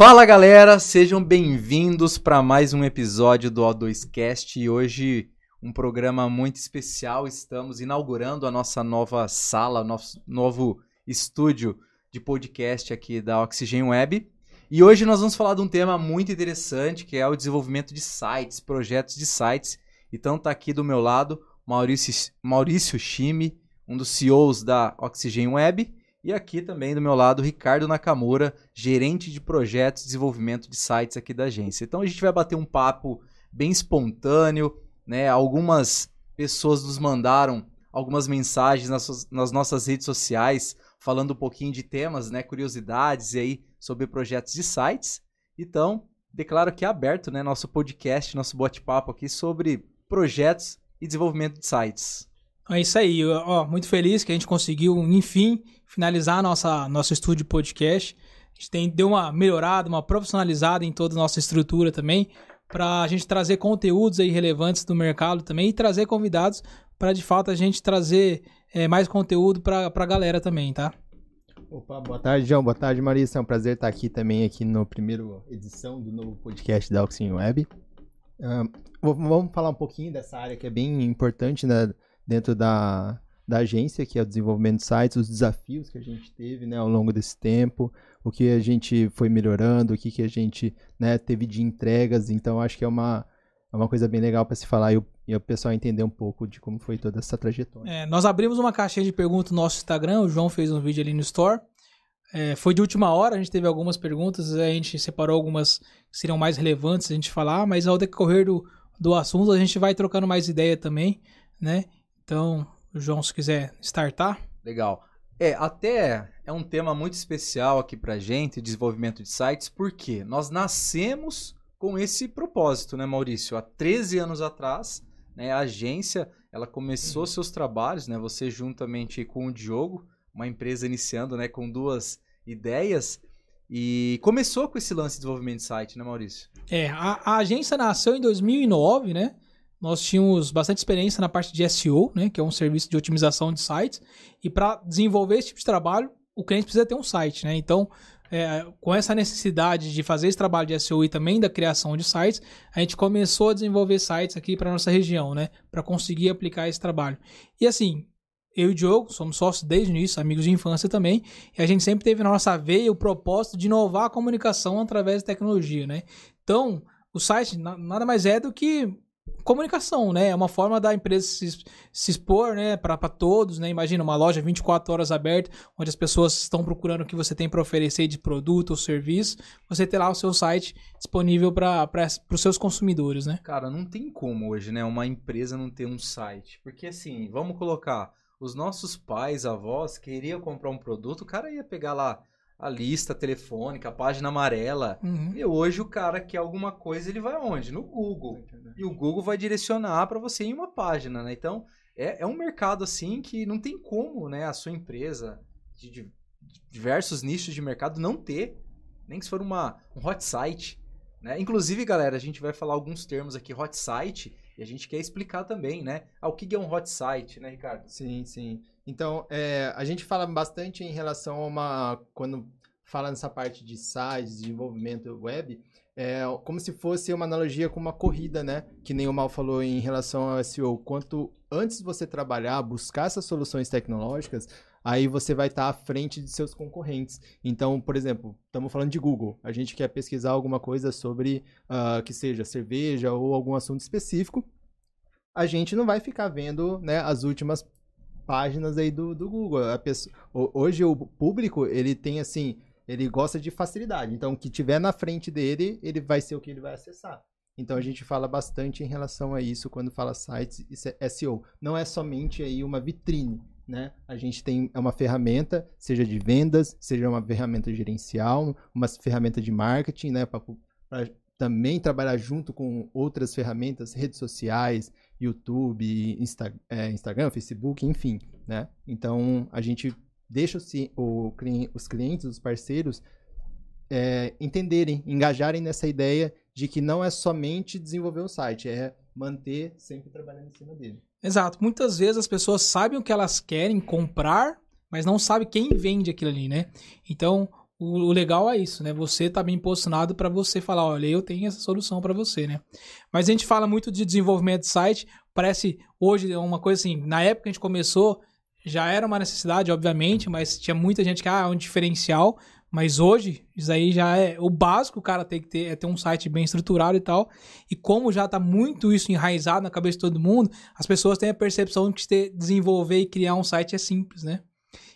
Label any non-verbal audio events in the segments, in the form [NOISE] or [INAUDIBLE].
Fala galera, sejam bem-vindos para mais um episódio do O2Cast e hoje um programa muito especial. Estamos inaugurando a nossa nova sala, nosso novo estúdio de podcast aqui da Oxygen Web. E hoje nós vamos falar de um tema muito interessante que é o desenvolvimento de sites, projetos de sites. Então tá aqui do meu lado Maurício, Maurício Chime, um dos CEOs da Oxygen Web e aqui também do meu lado, Ricardo Nakamura, gerente de projetos e desenvolvimento de sites aqui da agência. Então a gente vai bater um papo bem espontâneo, né? Algumas pessoas nos mandaram algumas mensagens nas, nas nossas redes sociais falando um pouquinho de temas, né, curiosidades e aí sobre projetos de sites. Então, declaro que é aberto, né, nosso podcast, nosso bate-papo aqui sobre projetos e desenvolvimento de sites. É isso aí, ó, muito feliz que a gente conseguiu, enfim, finalizar nossa nosso estúdio podcast. A gente tem, deu uma melhorada, uma profissionalizada em toda a nossa estrutura também, para a gente trazer conteúdos aí relevantes do mercado também e trazer convidados para de fato a gente trazer é, mais conteúdo para a galera também, tá? Opa, boa tarde, João. Boa tarde, Marisa. É um prazer estar aqui também aqui no primeiro edição do novo podcast da Oxygen Web. Vamos falar um pouquinho dessa área que é bem importante né, dentro da, da agência, que é o desenvolvimento de sites, os desafios que a gente teve né, ao longo desse tempo, o que a gente foi melhorando, o que, que a gente né, teve de entregas. Então, acho que é uma, é uma coisa bem legal para se falar e o, e o, pessoal entender um pouco de como foi toda essa trajetória. É, nós abrimos uma caixinha de perguntas no nosso Instagram, o João fez um vídeo ali no Store. É, foi de última hora, a gente teve algumas perguntas, a gente separou algumas que seriam mais relevantes a gente falar, mas ao decorrer do, do assunto a gente vai trocando mais ideia também, né? Então, João, se quiser startar. Legal. É, até é um tema muito especial aqui pra gente, desenvolvimento de sites, porque nós nascemos com esse propósito, né, Maurício? Há 13 anos atrás, né, a agência, ela começou seus trabalhos, né, você juntamente com o Diogo, uma empresa iniciando, né, com duas ideias, e começou com esse lance de desenvolvimento de site, né, Maurício? É, a, a agência nasceu em 2009, né? Nós tínhamos bastante experiência na parte de SEO, né, que é um serviço de otimização de sites, e para desenvolver esse tipo de trabalho, o cliente precisa ter um site, né? Então, é, com essa necessidade de fazer esse trabalho de SEO e também da criação de sites, a gente começou a desenvolver sites aqui para nossa região, né, para conseguir aplicar esse trabalho. E assim, eu e o Diogo somos sócios desde o início, amigos de infância também, e a gente sempre teve na nossa veia o propósito de inovar a comunicação através da tecnologia, né? Então, o site nada mais é do que comunicação, né? É uma forma da empresa se, se expor, né, para todos, né? Imagina uma loja 24 horas aberta, onde as pessoas estão procurando o que você tem para oferecer de produto ou serviço, você ter lá o seu site disponível para os seus consumidores, né? Cara, não tem como hoje, né, uma empresa não ter um site, porque assim, vamos colocar os nossos pais, avós queriam comprar um produto, o cara ia pegar lá a lista telefônica, a página amarela. Uhum. E hoje o cara quer alguma coisa, ele vai onde? No Google. E o Google vai direcionar para você em uma página, né? Então, é, é um mercado assim que não tem como, né, a sua empresa de, de diversos nichos de mercado não ter, nem que se for uma, um hot site. Né? Inclusive, galera, a gente vai falar alguns termos aqui, hot site, e a gente quer explicar também, né? Ah, o que é um hot site, né, Ricardo? Sim, sim. Então, é, a gente fala bastante em relação a uma. Quando fala nessa parte de sites, desenvolvimento web, é como se fosse uma analogia com uma corrida, né? Que nem o Mal falou em relação ao SEO. Quanto antes você trabalhar, buscar essas soluções tecnológicas, aí você vai estar à frente de seus concorrentes. Então, por exemplo, estamos falando de Google. A gente quer pesquisar alguma coisa sobre uh, que seja cerveja ou algum assunto específico. A gente não vai ficar vendo né, as últimas páginas aí do, do Google. Pessoa, hoje o público, ele tem assim, ele gosta de facilidade. Então, o que tiver na frente dele, ele vai ser o que ele vai acessar. Então a gente fala bastante em relação a isso quando fala sites e SEO. Não é somente aí uma vitrine, né? A gente tem é uma ferramenta, seja de vendas, seja uma ferramenta gerencial, uma ferramenta de marketing, né? Para também trabalhar junto com outras ferramentas, redes sociais, YouTube, Insta, é, Instagram, Facebook, enfim, né? Então, a gente deixa o, os clientes, os parceiros, é, entenderem, engajarem nessa ideia de que não é somente desenvolver o site, é manter sempre trabalhando em cima dele. Exato. Muitas vezes as pessoas sabem o que elas querem comprar, mas não sabem quem vende aquilo ali, né? Então, o, legal é isso, né? Você tá bem posicionado para você falar, olha, eu tenho essa solução para você, né? Mas a gente fala muito de desenvolvimento de site, parece hoje é uma coisa assim, na época que a gente começou, já era uma necessidade, obviamente, mas tinha muita gente que, ah, é um diferencial, mas hoje, isso aí já é o básico o cara tem que ter, é ter um site bem estruturado e tal. E como já tá muito isso enraizado na cabeça de todo mundo, as pessoas têm a percepção de que desenvolver e criar um site é simples, né?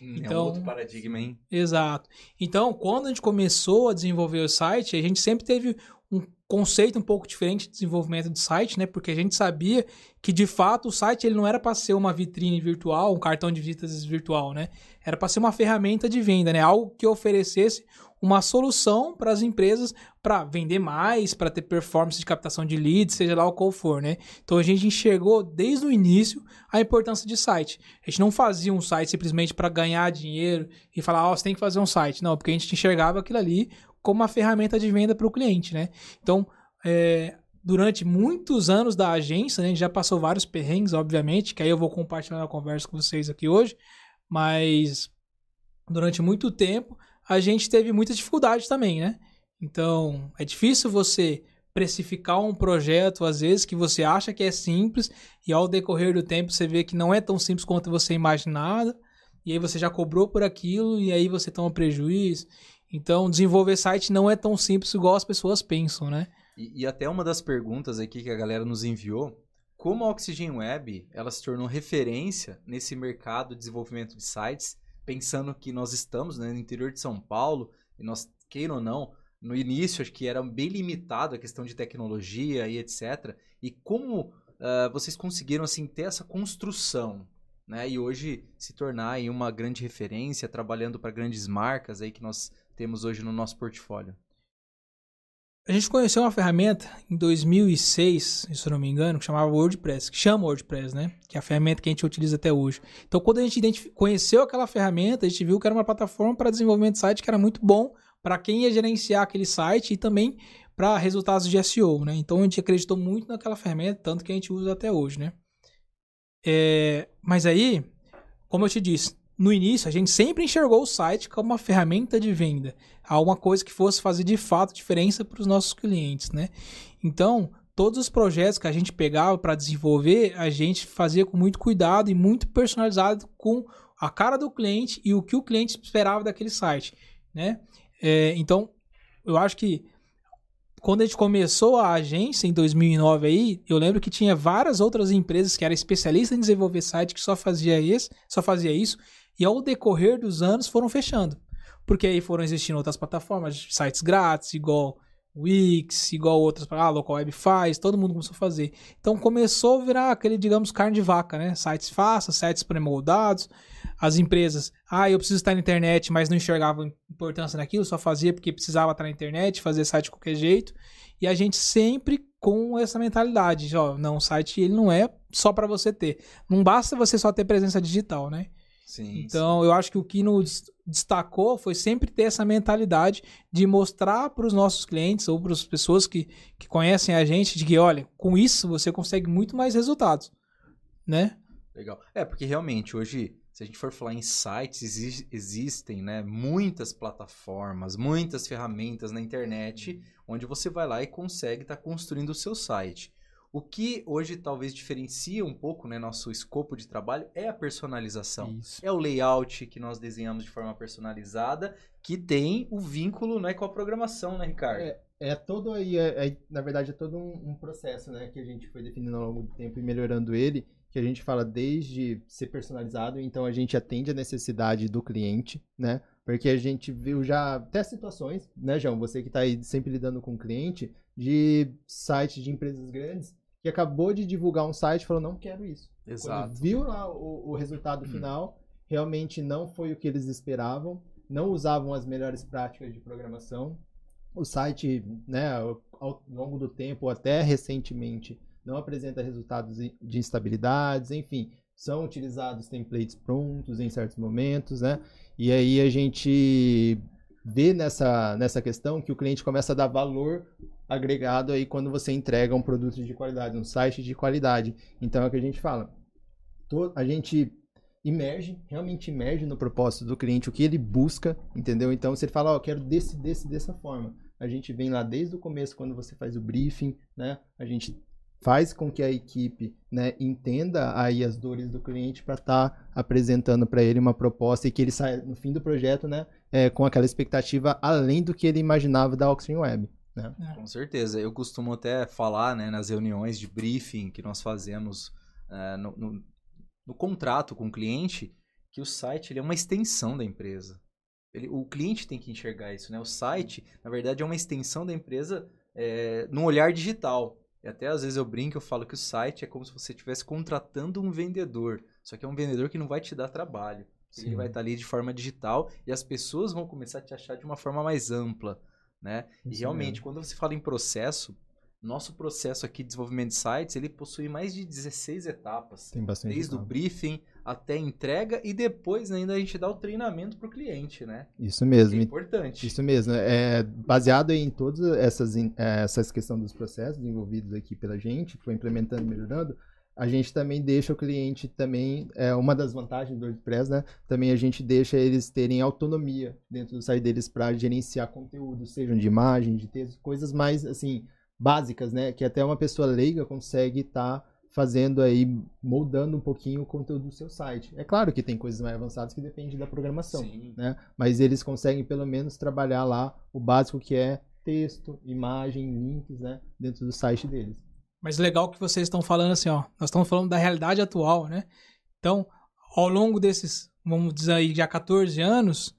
Hum, então, é um outro paradigma, hein? Exato. Então, quando a gente começou a desenvolver o site, a gente sempre teve um conceito um pouco diferente de desenvolvimento de site, né? Porque a gente sabia que de fato o site ele não era para ser uma vitrine virtual, um cartão de visitas virtual, né? Era para ser uma ferramenta de venda, né? Algo que oferecesse uma solução para as empresas para vender mais, para ter performance de captação de leads, seja lá o qual for, né? Então a gente enxergou desde o início a importância de site. A gente não fazia um site simplesmente para ganhar dinheiro e falar, ó, oh, você tem que fazer um site. Não, porque a gente enxergava aquilo ali como uma ferramenta de venda para o cliente, né? Então, é, durante muitos anos da agência, né, a gente já passou vários perrengues, obviamente, que aí eu vou compartilhar na conversa com vocês aqui hoje, mas durante muito tempo a gente teve muitas dificuldades também, né? Então, é difícil você precificar um projeto, às vezes, que você acha que é simples, e ao decorrer do tempo você vê que não é tão simples quanto você imaginava, e aí você já cobrou por aquilo, e aí você toma prejuízo. Então, desenvolver site não é tão simples igual as pessoas pensam, né? E, e até uma das perguntas aqui que a galera nos enviou, como a Oxygen Web ela se tornou referência nesse mercado de desenvolvimento de sites, pensando que nós estamos né, no interior de São Paulo, e nós, queiram ou não, no início acho que era bem limitado a questão de tecnologia e etc. E como uh, vocês conseguiram assim ter essa construção né? E hoje se tornar aí uma grande referência, trabalhando para grandes marcas aí que nós temos hoje no nosso portfólio? A gente conheceu uma ferramenta em 2006, se eu não me engano, que chamava WordPress, que chama WordPress, né? Que é a ferramenta que a gente utiliza até hoje. Então, quando a gente conheceu aquela ferramenta, a gente viu que era uma plataforma para desenvolvimento de site que era muito bom para quem ia gerenciar aquele site e também para resultados de SEO, né? Então, a gente acreditou muito naquela ferramenta, tanto que a gente usa até hoje, né? É, mas aí, como eu te disse, no início, a gente sempre enxergou o site como uma ferramenta de venda, alguma coisa que fosse fazer de fato diferença para os nossos clientes, né? Então, todos os projetos que a gente pegava para desenvolver, a gente fazia com muito cuidado e muito personalizado com a cara do cliente e o que o cliente esperava daquele site, né? É, então, eu acho que quando a gente começou a agência em 2009 aí, eu lembro que tinha várias outras empresas que eram especialistas em desenvolver site que só fazia isso, só fazia isso e ao decorrer dos anos foram fechando. Porque aí foram existindo outras plataformas, sites grátis, igual Wix, igual outras, ah, Local Web faz, todo mundo começou a fazer. Então começou a virar aquele, digamos, carne de vaca, né? Sites fáceis, sites pré-moldados, as empresas, ah, eu preciso estar na internet, mas não enxergava importância naquilo, só fazia porque precisava estar na internet, fazer site de qualquer jeito. E a gente sempre com essa mentalidade, ó, não, o site ele não é só para você ter. Não basta você só ter presença digital, né? Sim, então, sim. eu acho que o que nos destacou foi sempre ter essa mentalidade de mostrar para os nossos clientes ou para as pessoas que, que conhecem a gente de que, olha, com isso você consegue muito mais resultados, né? Legal. É, porque realmente hoje, se a gente for falar em sites, existem né, muitas plataformas, muitas ferramentas na internet onde você vai lá e consegue estar tá construindo o seu site. O que hoje talvez diferencia um pouco né, nosso escopo de trabalho é a personalização. Isso. É o layout que nós desenhamos de forma personalizada, que tem o vínculo né, com a programação, né, Ricardo? É, é todo aí, é, é, na verdade, é todo um, um, processo né, que a gente foi definindo ao longo do tempo e melhorando ele, que a gente fala desde ser personalizado, então a gente atende a necessidade do cliente, né? Porque a gente viu já até situações, né, João? Você que está aí sempre lidando com o cliente, de sites de empresas grandes que acabou de divulgar um site falou, não quero isso. Exato. Quando viu lá o, o resultado final, realmente não foi o que eles esperavam, não usavam as melhores práticas de programação. O site, né, ao, ao longo do tempo, até recentemente, não apresenta resultados de instabilidades, enfim, são utilizados templates prontos em certos momentos, né? E aí a gente vê nessa, nessa questão que o cliente começa a dar valor agregado aí quando você entrega um produto de qualidade, um site de qualidade. Então é o que a gente fala. A gente imerge, realmente imerge no propósito do cliente, o que ele busca, entendeu? Então, ele fala, ó, oh, quero desse, desse, dessa forma. A gente vem lá desde o começo, quando você faz o briefing, né? A gente faz com que a equipe né, entenda aí as dores do cliente para estar tá apresentando para ele uma proposta e que ele saia no fim do projeto né, é, com aquela expectativa além do que ele imaginava da Oxygen Web. Né? É. Com certeza. Eu costumo até falar né, nas reuniões de briefing que nós fazemos é, no, no, no, contrato com o cliente que o site ele é uma extensão da empresa. Ele, o cliente tem que enxergar isso. Né? O site, na verdade, é uma extensão da empresa é, no olhar digital. E até às vezes eu brinco, eu falo que o site é como se você estivesse contratando um vendedor. Só que é um vendedor que não vai te dar trabalho. Sim. Ele vai estar ali de forma digital e as pessoas vão começar a te achar de uma forma mais ampla. Né? e realmente, mesmo. quando você fala em processo, nosso processo aqui de desenvolvimento de sites, ele possui mais de 16 etapas. Tem bastante. Desde etapa. o briefing até a entrega e depois ainda a gente dá o treinamento para o cliente, né? Isso mesmo. É importante. Isso mesmo. É baseado em todas essas é, essas questões dos processos desenvolvidos aqui pela gente, foi implementando e melhorando, a gente também deixa o cliente também é uma das vantagens do WordPress, né? Também a gente deixa eles terem autonomia dentro do site deles para gerenciar conteúdo, sejam de imagem, de texto, coisas mais assim básicas, né? Que até uma pessoa leiga consegue estar tá fazendo aí, moldando um pouquinho o conteúdo do seu site. É claro que tem coisas mais avançadas que dependem da programação, Sim. né? Mas eles conseguem pelo menos trabalhar lá o básico que é texto, imagem, links, né? Dentro do site deles. Mas legal que vocês estão falando assim, ó. Nós estamos falando da realidade atual, né? Então, ao longo desses, vamos dizer aí, já 14 anos,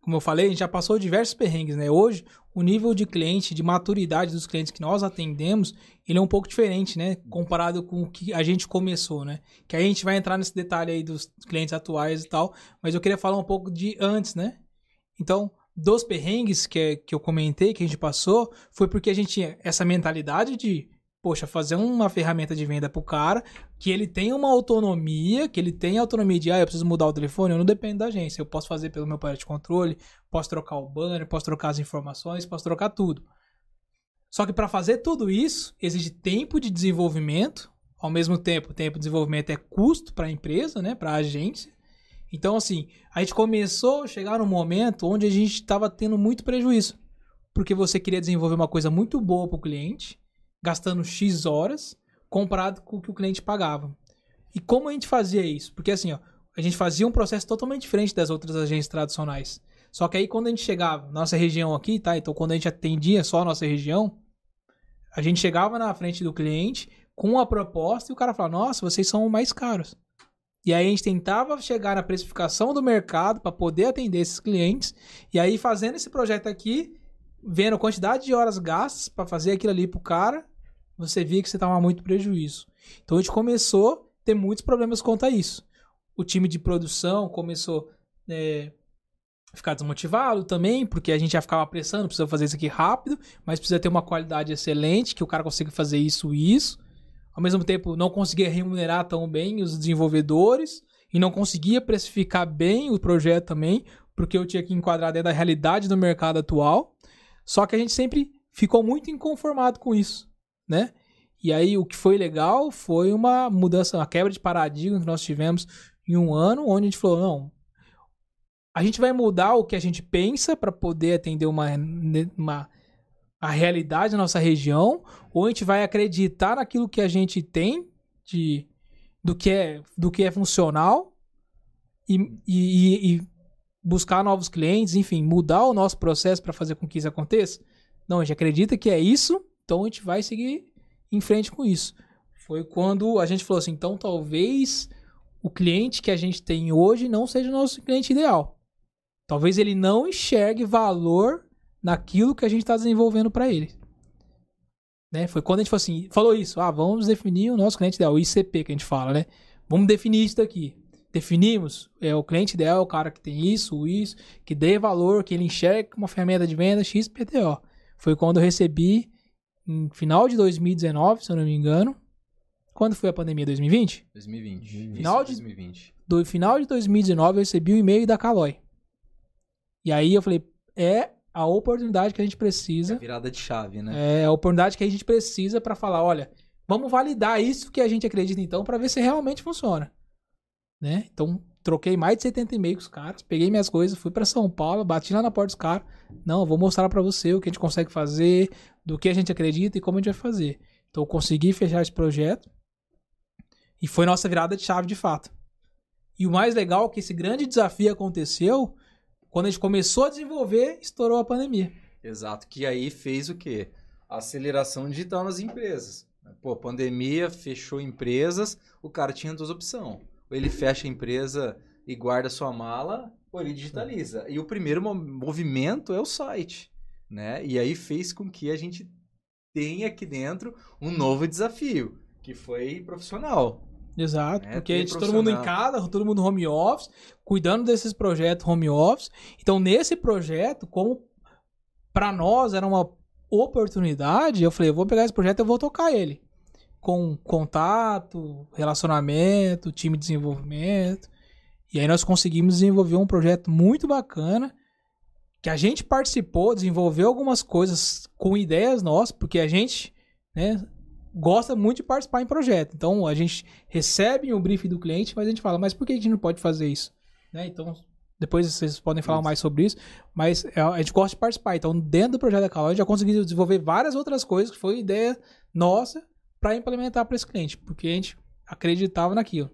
como eu falei, a gente já passou diversos perrengues, né? Hoje, o nível de cliente, de maturidade dos clientes que nós atendemos, ele é um pouco diferente, né? Comparado com o que a gente começou, né? Que a gente vai entrar nesse detalhe aí dos clientes atuais e tal, mas eu queria falar um pouco de antes, né? Então, dos perrengues que, que eu comentei, que a gente passou, foi porque a gente tinha essa mentalidade de poxa, fazer uma ferramenta de venda pro cara, que ele tenha uma autonomia, que ele tenha autonomia de, ah, eu preciso mudar o telefone, eu não dependo da agência, eu posso fazer pelo meu painel de controle, posso trocar o banner, posso trocar as informações, posso trocar tudo. Só que para fazer tudo isso, exige tempo de desenvolvimento, ao mesmo tempo, tempo de desenvolvimento é custo para a empresa, né, para a agência. Então, assim, a gente começou a chegar num momento onde a gente estava tendo muito prejuízo. Porque você queria desenvolver uma coisa muito boa para o cliente, gastando X horas comparado com o que o cliente pagava. E como a gente fazia isso? Porque assim, ó, a gente fazia um processo totalmente diferente das outras agências tradicionais. Só que aí quando a gente chegava, nossa região aqui, tá? Então quando a gente atendia só a nossa região, a gente chegava na frente do cliente com a proposta e o cara falava: "Nossa, vocês são mais caros". E aí a gente tentava chegar na precificação do mercado para poder atender esses clientes. E aí fazendo esse projeto aqui, vendo a quantidade de horas gastas para fazer aquilo ali pro cara, você via que você estava muito prejuízo. Então a gente começou a ter muitos problemas quanto a isso. O time de produção começou é, a ficar desmotivado também, porque a gente já ficava apressando, precisa fazer isso aqui rápido, mas precisa ter uma qualidade excelente, que o cara consiga fazer isso e isso. Ao mesmo tempo, não conseguia remunerar tão bem os desenvolvedores e não conseguia precificar bem o projeto também, porque eu tinha que enquadrar dentro da realidade do mercado atual. Só que a gente sempre ficou muito inconformado com isso né? E aí o que foi legal foi uma mudança, uma quebra de paradigma que nós tivemos em um ano, onde a gente falou, não, a gente vai mudar o que a gente pensa para poder atender uma, uma a realidade da nossa região, ou a gente vai acreditar naquilo que a gente tem de do que é do que é funcional e, e, e buscar novos clientes, enfim, mudar o nosso processo para fazer com que isso aconteça. Não, a gente acredita que é isso então a gente vai seguir em frente com isso. Foi quando a gente falou assim: então talvez o cliente que a gente tem hoje não seja o nosso cliente ideal. Talvez ele não enxergue valor naquilo que a gente está desenvolvendo para ele. Né? Foi quando a gente falou assim, falou isso, ah, vamos definir o nosso cliente ideal, o ICP que a gente fala, né? Vamos definir isso daqui. Definimos, é o cliente ideal, é o cara que tem isso, isso, que dê valor, que ele enxergue uma ferramenta de venda XPTO. Foi quando eu recebi em final de 2019, se eu não me engano. Quando foi a pandemia? 2020? 2020. Final de 2020. Do final de 2019 eu recebi o um e-mail da Caloi. E aí eu falei, é a oportunidade que a gente precisa. É a virada de chave, né? É a oportunidade que a gente precisa para falar, olha, vamos validar isso que a gente acredita então para ver se realmente funciona. Né? Então, troquei mais de 70 e-mails com os caras, peguei minhas coisas, fui para São Paulo, bati lá na porta dos caras. Não, eu vou mostrar para você o que a gente consegue fazer, do que a gente acredita e como a gente vai fazer. Então eu consegui fechar esse projeto e foi nossa virada de chave de fato. E o mais legal é que esse grande desafio aconteceu quando a gente começou a desenvolver, estourou a pandemia. Exato, que aí fez o quê? Aceleração digital nas empresas. Pô, pandemia, fechou empresas, o cara tinha duas opções. Ou ele fecha a empresa e guarda sua mala, ou ele digitaliza. E o primeiro movimento é o site, né? E aí fez com que a gente tenha aqui dentro um novo desafio, que foi profissional. Exato, é, porque a gente, todo mundo em casa, todo mundo home office, cuidando desses projetos home office. Então, nesse projeto, como para nós era uma oportunidade, eu falei, eu vou pegar esse projeto e eu vou tocar ele. Com contato, relacionamento, time de desenvolvimento. E aí nós conseguimos desenvolver um projeto muito bacana, que a gente participou, desenvolveu algumas coisas com ideias nossas, porque a gente, né, gosta muito de participar em projeto. Então a gente recebe o um briefing do cliente, mas a gente fala, mas por que a gente não pode fazer isso? Né? Então depois vocês podem falar mais sobre isso, mas é, a gente gosta de participar. Então dentro do projeto da Calói já conseguimos desenvolver várias outras coisas que foi ideia nossa para implementar para esse cliente, porque a gente acreditava naquilo,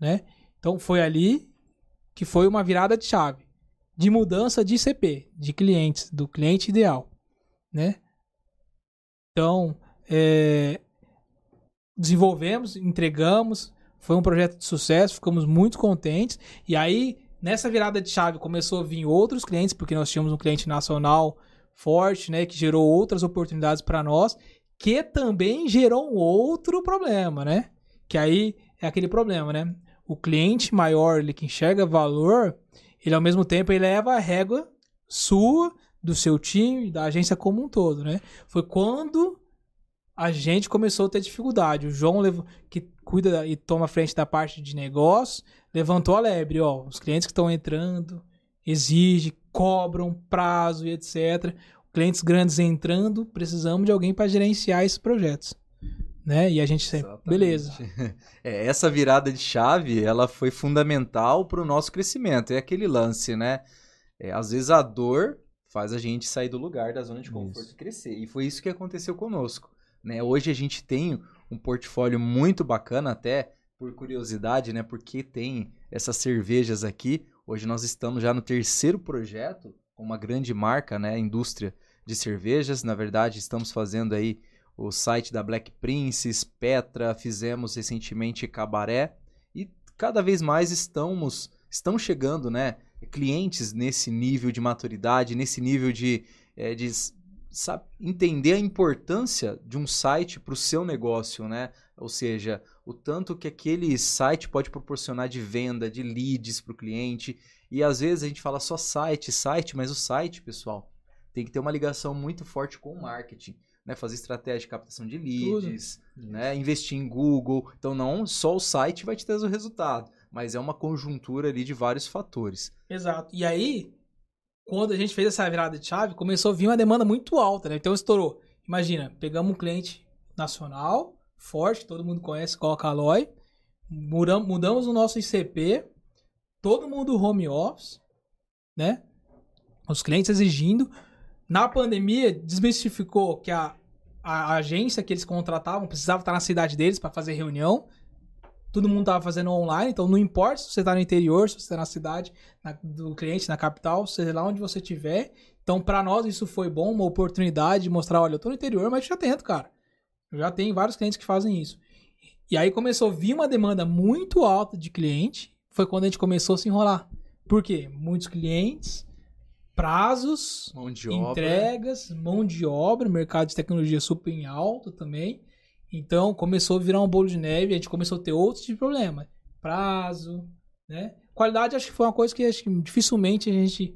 né? Então foi ali que foi uma virada de chave de mudança de CP, de clientes, do cliente ideal, né? Então, é, desenvolvemos, entregamos, foi um projeto de sucesso, ficamos muito contentes. E aí, nessa virada de chave, começou a vir outros clientes, porque nós tínhamos um cliente nacional forte, né, que gerou outras oportunidades para nós, que também gerou um outro problema, né? Que aí é aquele problema, né? O cliente maior, ele que enxerga valor, ele ao mesmo tempo ele leva a régua sua, do seu time, da agência como um todo, né? Foi quando a gente começou a ter dificuldade. O João, que cuida e toma frente da parte de negócio, levantou a lebre. Ó, os clientes que estão entrando exigem, cobram prazo e etc. Clientes grandes entrando, precisamos de alguém para gerenciar esses projetos. Né? E a gente sempre, Exatamente. beleza. [LAUGHS] É, essa virada de chave, ela foi fundamental para o nosso crescimento. É aquele lance, né? É, às vezes a dor faz a gente sair do lugar da zona de conforto isso. e crescer. E foi isso que aconteceu conosco. Né? Hoje a gente tem um portfólio muito bacana, até por curiosidade, né? Porque tem essas cervejas aqui. Hoje nós estamos já no terceiro projeto com uma grande marca, né? Indústria de cervejas. Na verdade, estamos fazendo aí o site da Black Princess, Petra, fizemos recentemente Cabaré e cada vez mais estamos estão chegando, né? Clientes nesse nível de maturidade, nesse nível de, é, de sabe, entender a importância de um site para o seu negócio, né? Ou seja, o tanto que aquele site pode proporcionar de venda, de leads para o cliente. E às vezes a gente fala só site, site, mas o site, pessoal, tem que ter uma ligação muito forte com o marketing. Né, fazer estratégia de captação de leads, né, investir em Google. Então, não só o site vai te trazer o resultado, mas é uma conjuntura ali de vários fatores. Exato. E aí, quando a gente fez essa virada de chave, começou a vir uma demanda muito alta, né? Então estourou. Imagina, pegamos um cliente nacional, forte, todo mundo conhece, coloca mudamos, mudamos o nosso ICP, todo mundo home office, né? Os clientes exigindo. Na pandemia, desmistificou que a, a agência que eles contratavam precisava estar na cidade deles para fazer reunião todo mundo tava fazendo online, então não importa se você está no interior, se você está na cidade na, do cliente, na capital, seja lá onde você estiver. Então, para nós, isso foi bom, uma oportunidade de mostrar: olha, eu estou no interior, mas já atento, cara. Eu já tenho vários clientes que fazem isso. E aí começou a vir uma demanda muito alta de cliente, foi quando a gente começou a se enrolar. Por quê? Muitos clientes, prazos, mão entregas, mão de obra, mercado de tecnologia super em alto também. Então começou a virar um bolo de neve, a gente começou a ter outros tipos de problema. Prazo, né? Qualidade acho que foi uma coisa que, acho que dificilmente a gente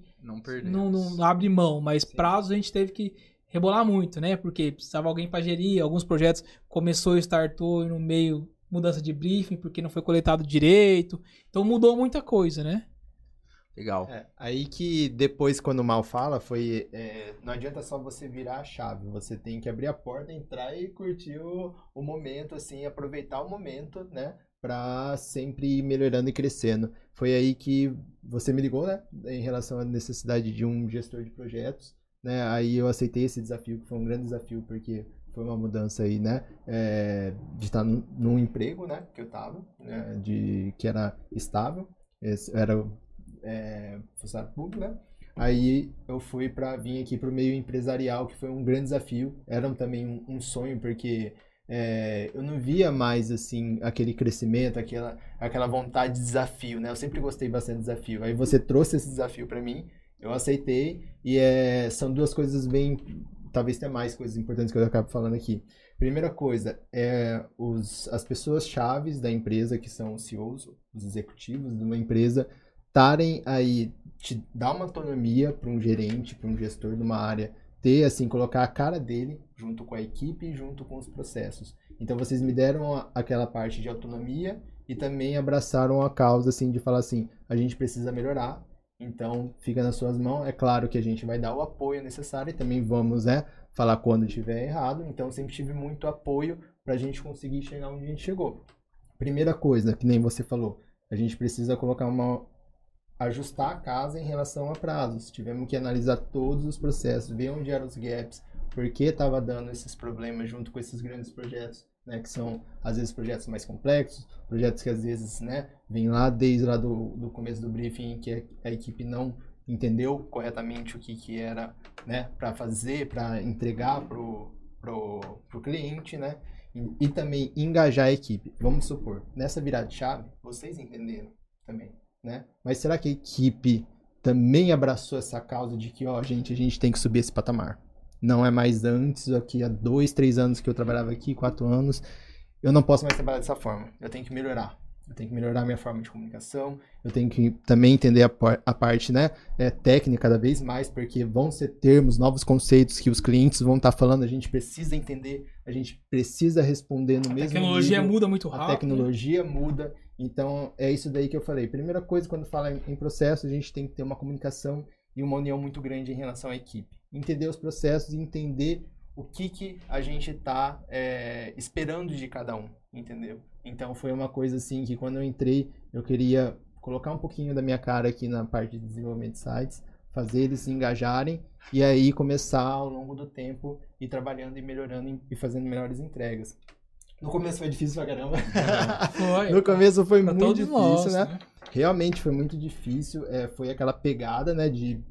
não, não, não abre mão, mas Sim. prazo a gente teve que rebolar muito, né? Porque precisava alguém para gerir, alguns projetos começou e startou e no meio mudança de briefing porque não foi coletado direito. Então mudou muita coisa, né? Legal. É, aí que depois, quando o Mal fala, foi. É, não adianta só você virar a chave, você tem que abrir a porta, entrar e curtir o, o momento, assim, aproveitar o momento, né? para sempre ir melhorando e crescendo. Foi aí que você me ligou, né, em relação à necessidade de um gestor de projetos, né? Aí eu aceitei esse desafio, que foi um grande desafio, porque foi uma mudança aí, né, é, de estar num, num, emprego, né, que eu estava, né, de que era estável, era é, funcionário público, né? Aí eu fui para vir aqui para o meio empresarial, que foi um grande desafio. Era também um, um sonho, porque é, eu não via mais assim aquele crescimento, aquela, aquela vontade de desafio, né? Eu sempre gostei bastante de desafio. Aí você trouxe esse desafio para mim, eu aceitei e é, são duas coisas bem, talvez tenha mais coisas importantes que eu acabo falando aqui. Primeira coisa é os, as pessoas chaves da empresa, que são os CEOs, os executivos de uma empresa, estarem aí te dar uma autonomia para um gerente, para um gestor de uma área ter assim colocar a cara dele junto com a equipe, junto com os processos. Então vocês me deram a, aquela parte de autonomia e também abraçaram a causa assim de falar assim, a gente precisa melhorar. Então fica nas suas mãos. É claro que a gente vai dar o apoio necessário e também vamos, né, falar quando estiver errado. Então sempre tive muito apoio para a gente conseguir chegar onde a gente chegou. Primeira coisa, que nem você falou, a gente precisa colocar uma ajustar a casa em relação a prazos. Tivemos que analisar todos os processos, ver onde eram os gaps, por que estava dando esses problemas junto com esses grandes projetos, né, que são às vezes projetos mais complexos, projetos que às vezes, né, vêm lá desde lá do, do começo do briefing que a, a equipe não entendeu corretamente o que, que era, né, para fazer, para entregar pro pro, pro cliente, né, e, e também engajar a equipe. Vamos supor, nessa virada de chave, vocês entenderam também né? Mas será que a equipe também abraçou essa causa de que, ó, gente, a gente tem que subir esse patamar? Não é mais antes, aqui há dois, três anos que eu trabalhava aqui, quatro anos, eu não posso mais trabalhar dessa forma. Eu tenho que melhorar. Eu tenho que melhorar a minha forma de comunicação. Eu tenho que também entender a, a parte né, é, técnica cada vez mais, porque vão ser termos, novos conceitos que os clientes vão estar tá falando. A gente precisa entender, a gente precisa responder no a mesmo tecnologia nível. muda muito rápido. A tecnologia muda. Então, é isso daí que eu falei. Primeira coisa, quando fala em processo, a gente tem que ter uma comunicação e uma união muito grande em relação à equipe. Entender os processos e entender o que, que a gente está é, esperando de cada um, entendeu? Então, foi uma coisa assim que quando eu entrei, eu queria colocar um pouquinho da minha cara aqui na parte de desenvolvimento de sites, fazer eles se engajarem e aí começar ao longo do tempo ir trabalhando e melhorando e fazendo melhores entregas. No começo foi difícil pra caramba. Foi. [LAUGHS] no começo foi pra muito difícil, nós, né? né? Realmente foi muito difícil. É, foi aquela pegada, né? De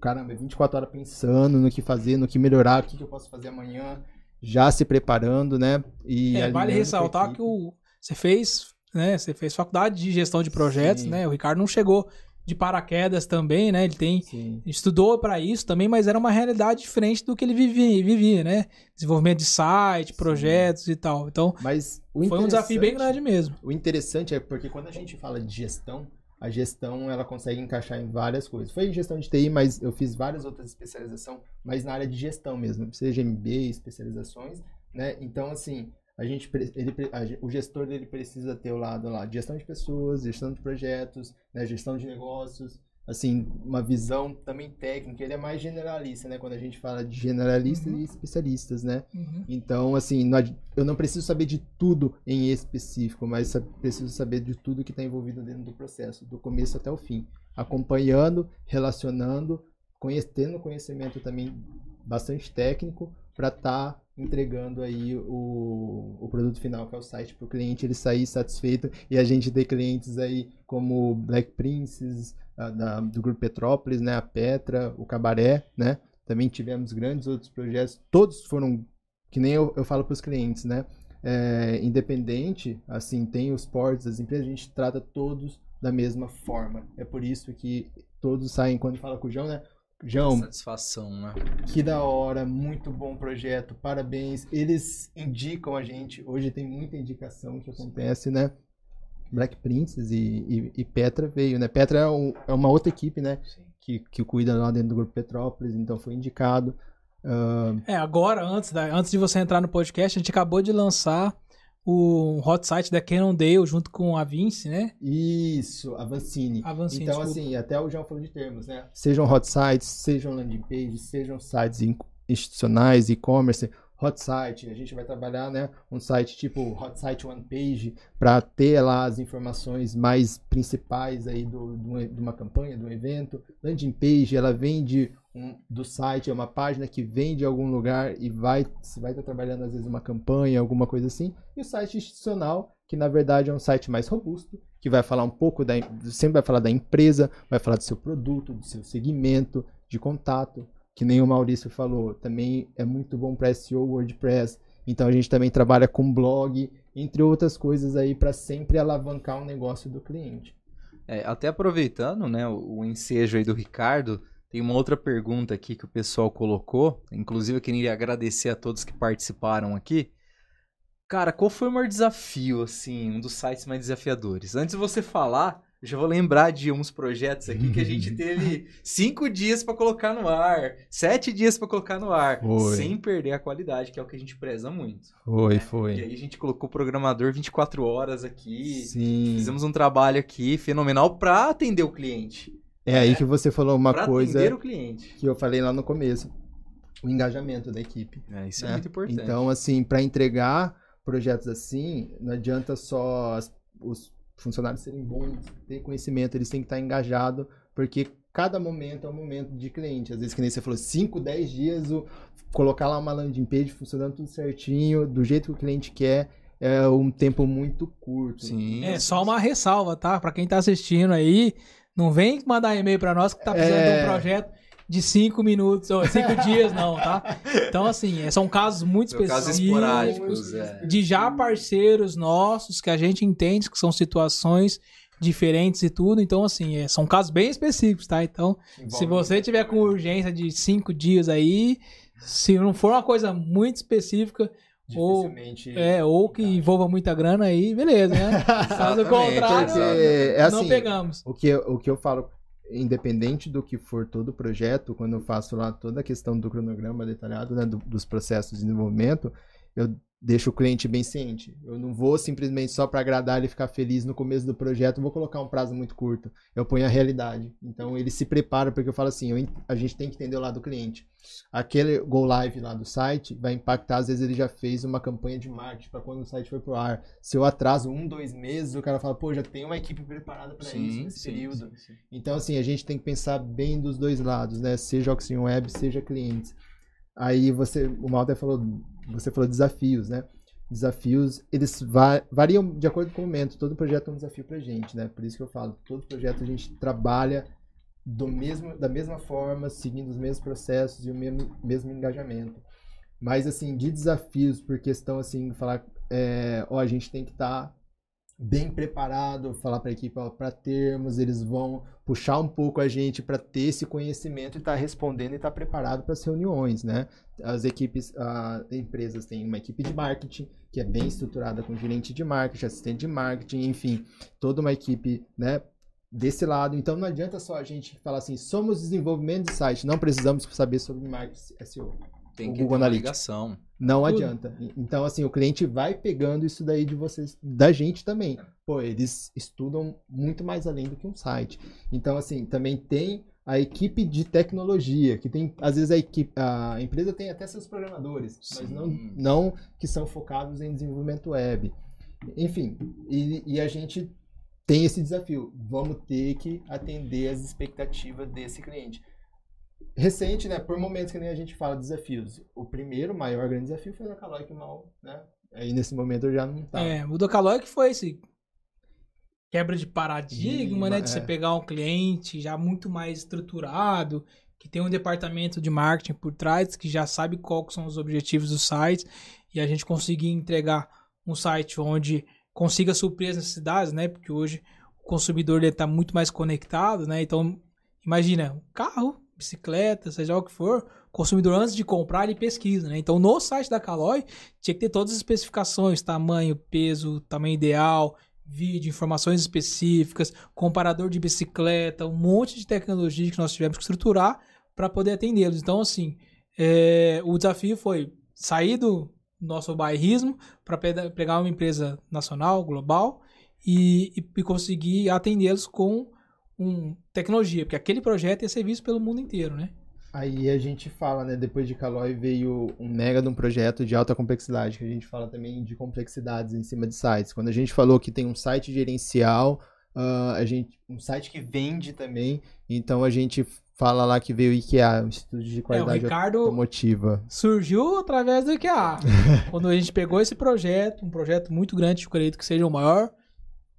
caramba, 24 horas pensando no que fazer, no que melhorar, o que, que eu posso fazer amanhã, já se preparando, né? E é, vale ressaltar que o, você fez, né? Você fez faculdade de gestão de projetos, Sim. né? O Ricardo não chegou de paraquedas também, né? Ele tem Sim. estudou para isso também, mas era uma realidade diferente do que ele vivia, vivia né? Desenvolvimento de site, projetos Sim. e tal. Então, mas foi um desafio bem grande mesmo. O interessante é porque quando a gente fala de gestão, a gestão ela consegue encaixar em várias coisas. Foi em gestão de TI, mas eu fiz várias outras especializações, mas na área de gestão mesmo, seja MBA, especializações, né? Então assim, a gente ele, a, o gestor dele precisa ter o lado lá de gestão de pessoas, gestão de projetos, né, gestão de negócios, assim, uma visão também técnica. Ele é mais generalista, né? Quando a gente fala de generalistas uhum. e especialistas, né? Uhum. Então, assim, não, eu não preciso saber de tudo em específico, mas preciso saber de tudo que está envolvido dentro do processo, do começo até o fim, acompanhando, relacionando, conhecendo conhecimento também bastante técnico para estar tá entregando aí o, o produto final, que é o site, para o cliente ele sair satisfeito e a gente ter clientes aí como Black Princess, a, da, do Grupo Petrópolis, né, a Petra, o Cabaré, né, também tivemos grandes outros projetos, todos foram, que nem eu, eu falo para os clientes, né, é, independente, assim, tem os portos das empresas, a gente trata todos da mesma forma. É por isso que todos saem, quando fala com o João, né, João. Satisfação, né? Que da hora, muito bom projeto, parabéns. Eles indicam a gente, hoje tem muita indicação que acontece, né? Black Princess e, e, e Petra veio, né? Petra é, um, é uma outra equipe, né? Que, que cuida lá dentro do Grupo Petrópolis, então foi indicado. Uh... É, agora, antes, da, antes de você entrar no podcast, a gente acabou de lançar o hot site da Cannondale junto com a Vinci, né? Isso, a Vancini. A Vancini então, desculpa. assim, até o João falou de termos, né? Sejam hot sites, sejam landing pages, sejam sites institucionais, e-commerce. hot site, a gente vai trabalhar, né, um site tipo hot site one page para ter lá as informações mais principais aí do, do, de uma campanha, de um evento. Landing page, ela vem de um, do site, é uma página que vem de algum lugar e vai, se vai estar trabalhando às vezes uma campanha, alguma coisa assim. E o site institucional, que na verdade é um site mais robusto, que vai falar um pouco da, sempre vai falar da empresa, vai falar do seu produto, do seu segmento de contato, que nem o Maurício falou, também é muito bom para SEO WordPress. Então a gente também trabalha com blog, entre outras coisas aí para sempre alavancar o negócio do cliente. É, até aproveitando, né, o, o ensejo aí do Ricardo, tem uma outra pergunta aqui que o pessoal colocou. Inclusive, eu queria agradecer a todos que participaram aqui. Cara, qual foi o maior desafio, assim, um dos sites mais desafiadores? Antes de você falar, eu já vou lembrar de uns projetos aqui que a gente [LAUGHS] teve cinco dias para colocar no ar, sete dias para colocar no ar, foi. sem perder a qualidade, que é o que a gente preza muito. Foi, né? foi. E aí a gente colocou o programador 24 horas aqui, Sim. fizemos um trabalho aqui fenomenal para atender o cliente. É aí que você falou uma pra coisa o cliente. que eu falei lá no começo. O engajamento da equipe. É, isso é né? muito importante. Então, assim, para entregar projetos assim, não adianta só as, os funcionários serem bons, ter conhecimento, eles têm que estar engajados, porque cada momento é um momento de cliente. Às vezes, que nem você falou, 5, 10 dias, o, colocar lá uma landing page funcionando tudo certinho, do jeito que o cliente quer, é um tempo muito curto. Sim. É só uma ressalva, tá? Para quem tá assistindo aí, não vem mandar e-mail para nós que tá precisando é... de um projeto de cinco minutos ou cinco [LAUGHS] dias, não, tá? Então, assim, é, são casos muito são específicos. Casos esporádicos, é. De já parceiros nossos que a gente entende que são situações diferentes e tudo. Então, assim, é, são casos bem específicos, tá? Então, se você tiver com urgência de cinco dias aí, se não for uma coisa muito específica, ou, é, ou que envolva muita grana aí, beleza, né? [LAUGHS] Caso contrário, é assim, não pegamos. O que, o que eu falo, independente do que for todo o projeto, quando eu faço lá toda a questão do cronograma detalhado, né, do, dos processos de desenvolvimento, eu deixo o cliente bem ciente. Eu não vou simplesmente só para agradar ele ficar feliz no começo do projeto, vou colocar um prazo muito curto. Eu ponho a realidade. Então ele se prepara, porque eu falo assim, eu, a gente tem que entender o lado do cliente. Aquele go live lá do site vai impactar, às vezes ele já fez uma campanha de marketing para quando o site for pro ar. Se eu atraso um, dois meses, o cara fala, pô, já tem uma equipe preparada para isso nesse sim, período. Sim, sim. Então assim, a gente tem que pensar bem dos dois lados, né? Seja Oxygen Web, seja clientes. Aí você, o Malta falou você falou desafios, né? Desafios, eles va variam de acordo com o momento. Todo projeto é um desafio pra gente, né? Por isso que eu falo, todo projeto a gente trabalha do mesmo, da mesma forma, seguindo os mesmos processos e o mesmo, mesmo engajamento. Mas, assim, de desafios, por questão, assim, falar, é, ó, a gente tem que estar tá bem preparado, falar para a equipe para termos, eles vão puxar um pouco a gente para ter esse conhecimento e estar tá respondendo e estar tá preparado para as reuniões, né? As equipes, as empresas têm uma equipe de marketing que é bem estruturada com gerente de marketing, assistente de marketing, enfim, toda uma equipe, né? Desse lado, então não adianta só a gente falar assim, somos desenvolvimento de site, não precisamos saber sobre marketing SEO. Tem o que Google ter Analytics. ligação. Não Tudo. adianta. Então, assim, o cliente vai pegando isso daí de vocês, da gente também. Pô, eles estudam muito mais além do que um site. Então, assim, também tem a equipe de tecnologia, que tem, às vezes a, equipe, a empresa tem até seus programadores, Sim. mas não, não que são focados em desenvolvimento web. Enfim, e, e a gente tem esse desafio. Vamos ter que atender as expectativas desse cliente recente, né? Por momentos que nem a gente fala desafios. O primeiro, maior grande desafio foi o Calói que mal, né? Aí nesse momento eu já não tava. É, o do Calói que foi esse quebra de paradigma, né? De é. você pegar um cliente já muito mais estruturado, que tem um departamento de marketing por trás, que já sabe quais são os objetivos do site, e a gente conseguir entregar um site onde consiga suprir as necessidades, né? Porque hoje o consumidor está muito mais conectado, né? Então, imagina, um carro bicicleta, seja o que for, o consumidor antes de comprar ele pesquisa, né? Então no site da Caloi tinha que ter todas as especificações, tamanho, peso, tamanho ideal, vídeo, informações específicas, comparador de bicicleta, um monte de tecnologia que nós tivemos que estruturar para poder atendê-los. Então assim, é, o desafio foi sair do nosso bairrismo para pegar uma empresa nacional, global e, e conseguir atendê-los com um, tecnologia, porque aquele projeto ia ser visto pelo mundo inteiro, né? Aí a gente fala, né? Depois de Caloi veio um mega de um projeto de alta complexidade, que a gente fala também de complexidades em cima de sites. Quando a gente falou que tem um site gerencial, uh, a gente, um site que vende também, então a gente fala lá que veio o IKEA, o Instituto de Qualidade é, o Ricardo Automotiva. Surgiu através do IKEA. [LAUGHS] Quando a gente pegou esse projeto, um projeto muito grande, eu acredito que seja o maior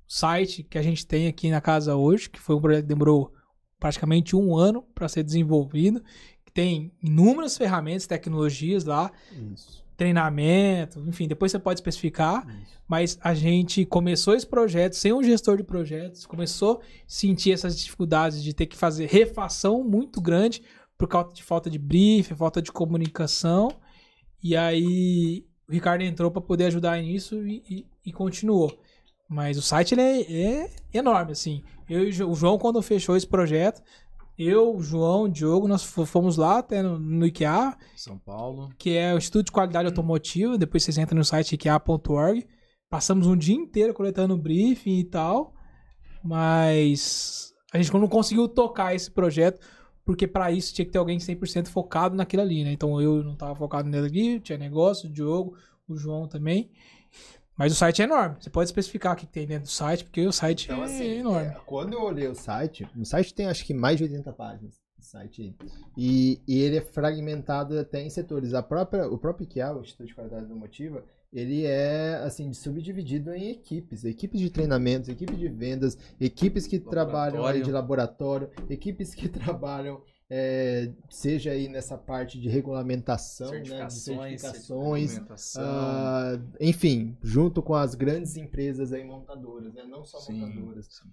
site que a gente tem aqui na casa hoje, que foi um projeto que demorou praticamente um ano para ser desenvolvido, que tem inúmeras ferramentas, tecnologias lá, Isso. treinamento, enfim, depois você pode especificar, Isso. mas a gente começou esse projeto sem um gestor de projetos, começou a sentir essas dificuldades de ter que fazer refação muito grande por causa de falta de brief, falta de comunicação, e aí o Ricardo entrou para poder ajudar nisso e, e, e continuou. Mas o site ele é, é enorme, assim. Eu o João, quando fechou esse projeto, eu, o João, o Diogo, nós fomos lá até no, no IKEA, São Paulo. que é o Instituto de Qualidade Automotiva. Depois vocês entram no site ikea.org. Passamos um dia inteiro coletando briefing e tal, mas a gente não conseguiu tocar esse projeto, porque para isso tinha que ter alguém 100% focado naquilo ali, né? Então eu não estava focado nele aqui, tinha negócio, o Diogo, o João também. Mas o site é enorme. Você pode especificar o que tem dentro do site, porque o site Então, é assim, enorme. é, quando eu olhei o site, o site tem acho que mais de 80 páginas. Site, e, e ele é fragmentado até em setores. A própria, o próprio IKEA, o Instituto de Qualidade Automotiva, ele é assim subdividido em equipes, equipes de treinamentos, equipes de vendas, equipes que trabalham aí de laboratório, equipes que [LAUGHS] trabalham é, seja aí nessa parte de regulamentação, né, de Certificações, certificações, ah, enfim, junto com as grandes empresas aí montadoras, né, não só Sim, montadoras. sim.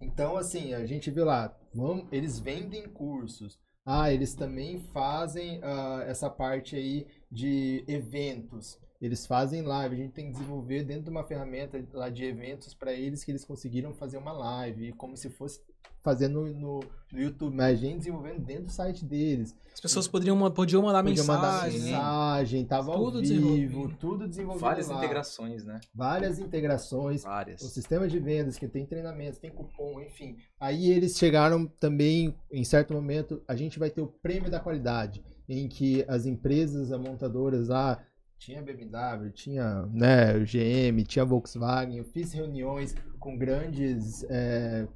Então, assim, a gente viu lá, vamos, eles vendem cursos. Ah, eles também fazem ah, essa parte aí de eventos. Eles fazem live. A gente tem que desenvolver dentro de uma ferramenta lá de eventos para eles que eles conseguiram fazer uma live, como se fosse fazendo no, no YouTube, mas a gente desenvolvendo dentro do site deles. As pessoas poderiam, podiam mandar Podia mandar mensagem. né? mensagem, tava ao Tudo vivo, desenvolvido. tudo desenvolvido Várias lá. integrações, né? Várias integrações. Várias. O sistema de vendas, que tem treinamentos, tem cupom, enfim. Aí eles chegaram também, em certo momento, a gente vai ter o prêmio da qualidade, em que as empresas, as montadoras lá, tinha BMW, tinha né, GM, tinha Volkswagen, eu fiz reuniões com grandes, é,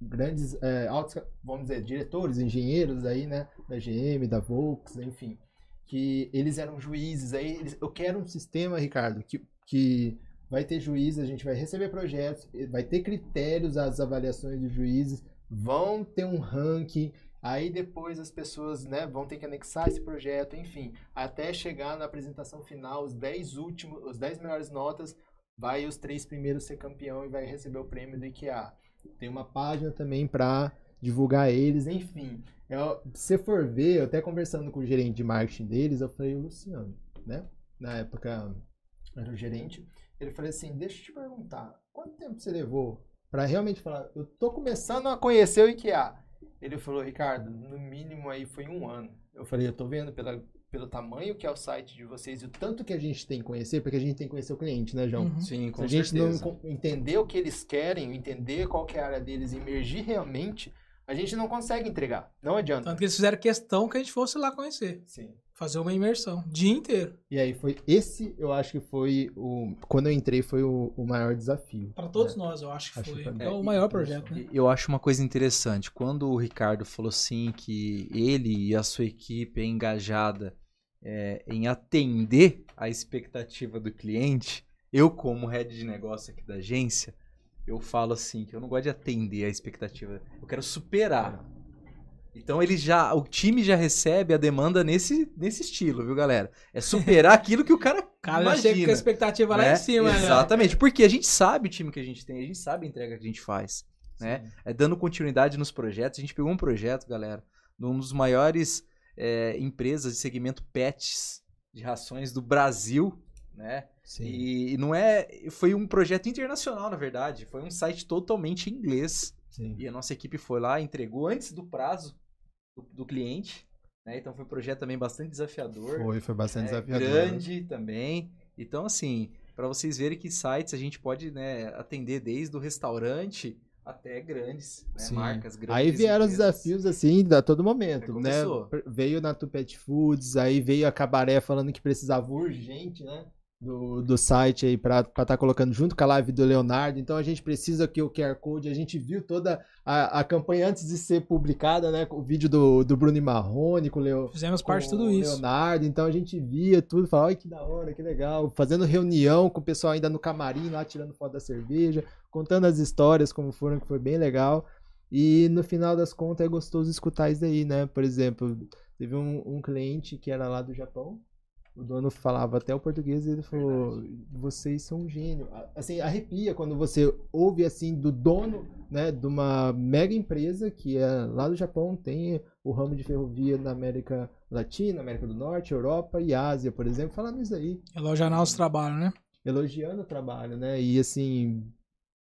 grandes é, altos, vamos dizer, diretores, engenheiros aí, né, da GM, da Volks, enfim, que eles eram juízes, aí eles- eu quero um sistema, Ricardo, que, que vai ter juízes, a gente vai receber projetos, vai ter critérios às avaliações dos juízes, vão ter um ranking, aí depois as pessoas né, vão ter que anexar esse projeto, enfim, até chegar na apresentação final, os 10 últimos, os 10 melhores notas, vai os três primeiros ser campeão e vai receber o prêmio do IKEA. Tem uma página também para divulgar eles, enfim. Eu, se for ver, eu até conversando com o gerente de marketing deles, eu falei, o Luciano, né? Na época era o gerente, ele falou assim, deixa eu te perguntar, quanto tempo você levou para realmente falar, eu tô começando a conhecer o IKEA? Ele falou, Ricardo, no mínimo aí foi um ano. Eu falei, eu tô vendo pela, pelo tamanho que é o site de vocês e o tanto que a gente tem que conhecer, porque a gente tem que conhecer o cliente, né, João? Uhum. Sim, Se com a gente certeza. não entender o que eles querem, entender qual que é a área deles, emergir realmente, a gente não consegue entregar. Não adianta. Tanto que eles fizeram questão que a gente fosse lá conhecer. Sim. Fazer uma imersão. Dia inteiro. E aí foi esse, eu acho que foi o quando eu entrei foi o, o maior desafio. Para todos né? nós, eu acho que Acho foi. que foi. É o É, maior projeto, né? Eu acho uma coisa interessante. Quando o Ricardo falou assim que ele e a sua equipe é engajada é, em atender a expectativa do cliente, eu como head de negócio aqui da agência, eu falo assim que eu não gosto de atender a expectativa, eu quero superar. Então ele já, o time já recebe a demanda nesse, nesse estilo, viu, galera? É superar [LAUGHS] aquilo que o cara cara já chega com a imagina. expectativa lá né? em cima, né? Exatamente, porque a gente sabe o time que a gente tem, a gente sabe a entrega que a gente faz, né? É dando continuidade nos projetos. A gente pegou um projeto, galera, de um dos maiores é, empresas de segmento pets de rações do Brasil, né? Sim. E, não é, foi um projeto internacional, na verdade. Foi um site totalmente em inglês. Sim. E a nossa equipe foi lá, entregou antes do prazo do, do cliente. Né? Então foi um projeto também bastante desafiador. Foi, foi bastante É, desafiador. grande também. Então, assim, para vocês verem que sites a gente pode né, atender desde o restaurante até grandes, né? Marcas grandes. Aí vieram os desafios assim, a todo momento, né? Veio na Tupet Foods, aí veio a Cabaré falando que precisava urgente, né? Do, do site aí pra estar colocando junto com a live do Leonardo. Então a gente precisa que o QR Code, a gente viu toda a, a campanha antes de ser publicada, né? Com o vídeo do, do Bruno e Marrone, com o Leo, Fizemos parte de tudo isso. Leonardo, então a gente via tudo, falava, ai que da hora, que legal, fazendo reunião com o pessoal ainda no camarim lá, tirando foto da cerveja, contando as histórias como foram, que foi bem legal. E no final das contas é gostoso escutar isso aí, né? Por exemplo, teve um, um cliente que era lá do Japão, o dono falava até o português e ele falou: vocês são um gênio. Assim, arrepia quando você ouve assim do dono, né, de uma mega empresa que é lá do Japão, tem o ramo de ferrovia na América Latina, América do Norte, Europa e Ásia, por exemplo, falando isso aí Elogiar nosso trabalho, né? elogiando o trabalho, né? E assim,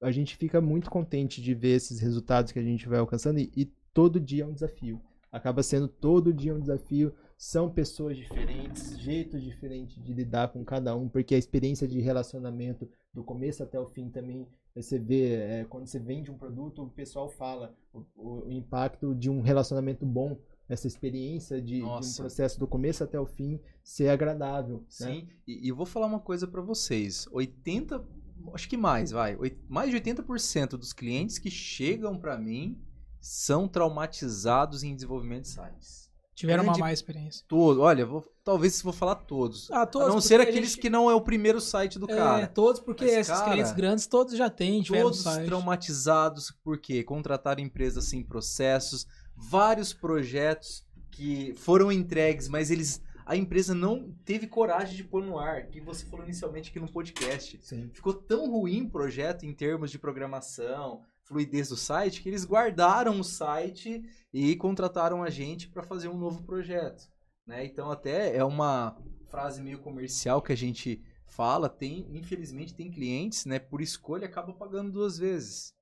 a gente fica muito contente de ver esses resultados que a gente vai alcançando e, e todo dia é um desafio. Acaba sendo todo dia um desafio. São pessoas diferentes, jeitos diferentes de lidar com cada um, porque a experiência de relacionamento do começo até o fim também você vê é, quando você vende um produto, o pessoal fala o, o- impacto de um relacionamento bom, essa experiência de, de um processo do começo até o fim ser agradável. né? Sim, e, e eu vou falar uma coisa pra vocês. 80, acho que mais, vai. Mais de 80% dos clientes que chegam pra mim são traumatizados em desenvolvimento de sites. Tiveram uma má experiência. Todo, olha, vou, talvez vou falar todos. Ah, a todos. não porque ser a aqueles gente- que não é o primeiro site do É, cara. todos, porque Mas, esses cara, clientes grandes, todos já têm, Todos site. traumatizados porque contrataram empresas sem processos, vários projetos que foram entregues, mas eles a empresa não teve coragem de pôr no ar, que você falou inicialmente aqui no podcast. Sim. Ficou tão ruim o projeto em termos de programação, fluidez do site, que eles guardaram o site e contrataram a gente para fazer um novo projeto. Né? Então até é uma frase meio comercial que a gente fala, tem, infelizmente tem clientes, né, por escolha acaba pagando duas vezes.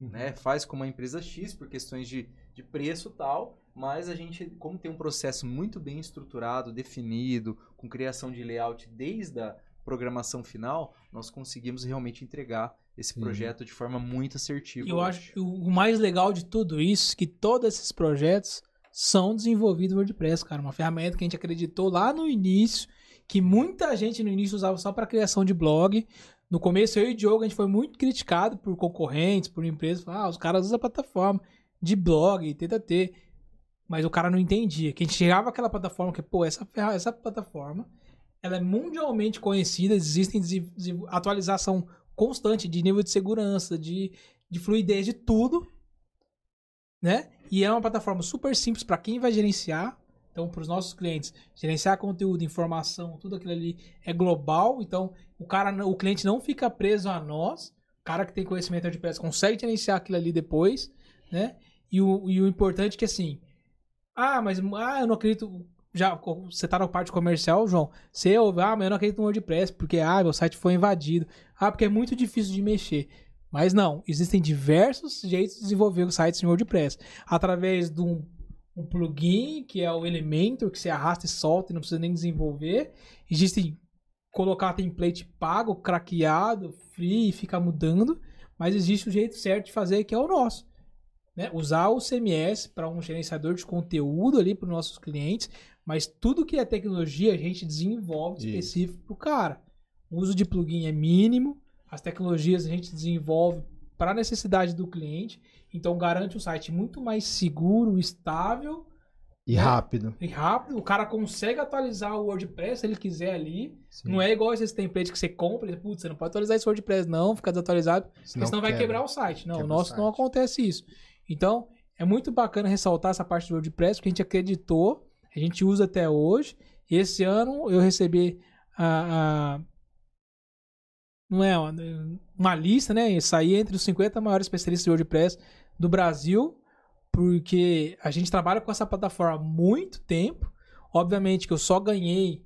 Né? Faz com uma empresa X por questões de, de preço tal, mas a gente, como tem um processo muito bem estruturado, definido, com criação de layout desde a programação final, nós conseguimos realmente entregar esse Sim. projeto de forma muito assertiva. E eu acho que o mais legal de tudo isso, que todos esses projetos são desenvolvidos no WordPress, cara. Uma ferramenta que a gente acreditou lá no início, que muita gente no início usava só para criação de blog. No começo, eu e o Diogo, a gente foi muito criticado por concorrentes, por empresas. Ah, os caras usam a plataforma de blog, TTT. Mas o cara não entendia. Que a gente chegava àquela plataforma que, pô, essa, essa plataforma, ela é mundialmente conhecida, existem atualização constante de nível de segurança, de, de fluidez de tudo, né? E é uma plataforma super simples para quem vai gerenciar. Então, para os nossos clientes, gerenciar conteúdo, informação, tudo aquilo ali é global. Então, o cara, o cliente não fica preso a nós. O cara que tem conhecimento de WordPress consegue gerenciar aquilo ali depois, né? E o, e o importante é que assim, ah, mas ah, eu não acredito. Já você tá na parte comercial, João. Você ouve, ah, mas eu não acredito no WordPress porque ah, meu site foi invadido. Ah, porque é muito difícil de mexer. Mas não, existem diversos jeitos de desenvolver sites em WordPress. Através de um, um plugin, que é o Elementor, que você arrasta e solta e não precisa nem desenvolver. Existem colocar template pago, craqueado, free e ficar mudando. Mas existe o jeito certo de fazer, que é o nosso. Né? Usar o CMS para um gerenciador de conteúdo ali para os nossos clientes. Mas tudo que é tecnologia a gente desenvolve Isso. específico para o cara. O uso de plugin é mínimo. As tecnologias a gente desenvolve para a necessidade do cliente. Então garante um site muito mais seguro, estável E rápido. e rápido. O cara consegue atualizar o WordPress se ele quiser ali. Sim. Não é igual esses templates que você compra e putz, você não pode atualizar esse WordPress não, fica desatualizado, porque senão vai quebra. quebrar o site. Não, Quebra o o nosso não site. acontece isso. Então, é muito bacana ressaltar essa parte do WordPress, porque a gente acreditou, a gente usa até hoje. Esse ano eu recebi a, a- não é uma, uma lista, né? E sair entre os 50 maiores especialistas de WordPress do Brasil, porque a gente trabalha com essa plataforma há muito tempo. Obviamente que eu só ganhei,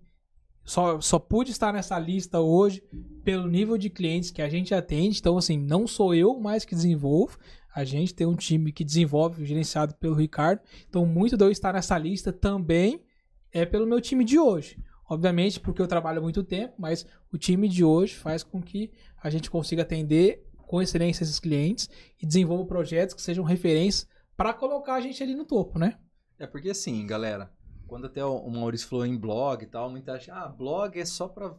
só, só pude estar nessa lista hoje pelo nível de clientes que a gente atende. Então, assim, não sou eu mais que desenvolvo. A gente tem um time que desenvolve, gerenciado pelo Ricardo. Então, muito de eu estar nessa lista também é pelo meu time de hoje. Obviamente, porque eu trabalho muito tempo, mas o time de hoje faz com que a gente consiga atender com excelência esses clientes e desenvolva projetos que sejam referências para colocar a gente ali no topo, né? É porque assim, galera, quando até o Maurício falou em blog e tal, muita gente acha, ah, blog é só para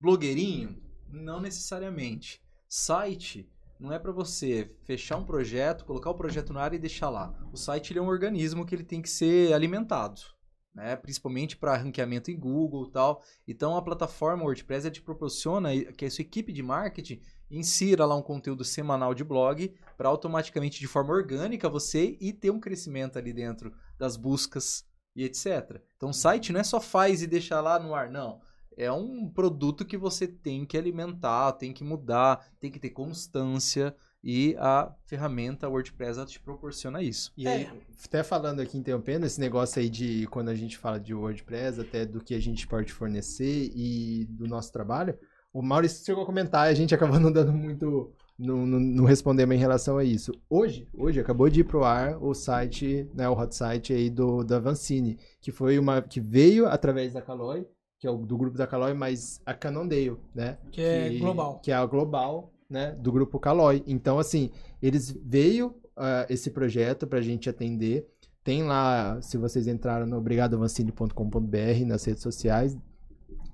blogueirinho? Não necessariamente. Site não é para você fechar um projeto, colocar o projeto na área e deixar lá. O site é um organismo que ele tem que ser alimentado, né? Principalmente para ranqueamento em Google e tal. Então a plataforma WordPress te proporciona que a sua equipe de marketing insira lá um conteúdo semanal de blog para automaticamente de forma orgânica você e ter um crescimento ali dentro das buscas e etc. Então o site não é só faz e deixar lá no ar, não é um produto que você tem que alimentar, tem que mudar, tem que ter constância e a ferramenta WordPress te proporciona isso. E aí, é. até falando aqui, interrompendo, esse negócio aí de quando a gente fala de WordPress, até do que a gente pode fornecer e do nosso trabalho, o Maurício chegou a comentar, a gente [LAUGHS] acabou não dando muito, não, não, não respondemos em relação a isso. Hoje, hoje acabou de ir pro ar o site, né, o hot site aí do da Vancini, que foi uma que veio através da Caloi, que é o do grupo da Caloi, mas a Cannondale, né? Que, que é global. Que é a global, né? Do grupo Caloi. Então, assim, eles veio uh, esse projeto para a gente atender. Tem lá, se vocês entraram no obrigadovancine.com.br nas redes sociais,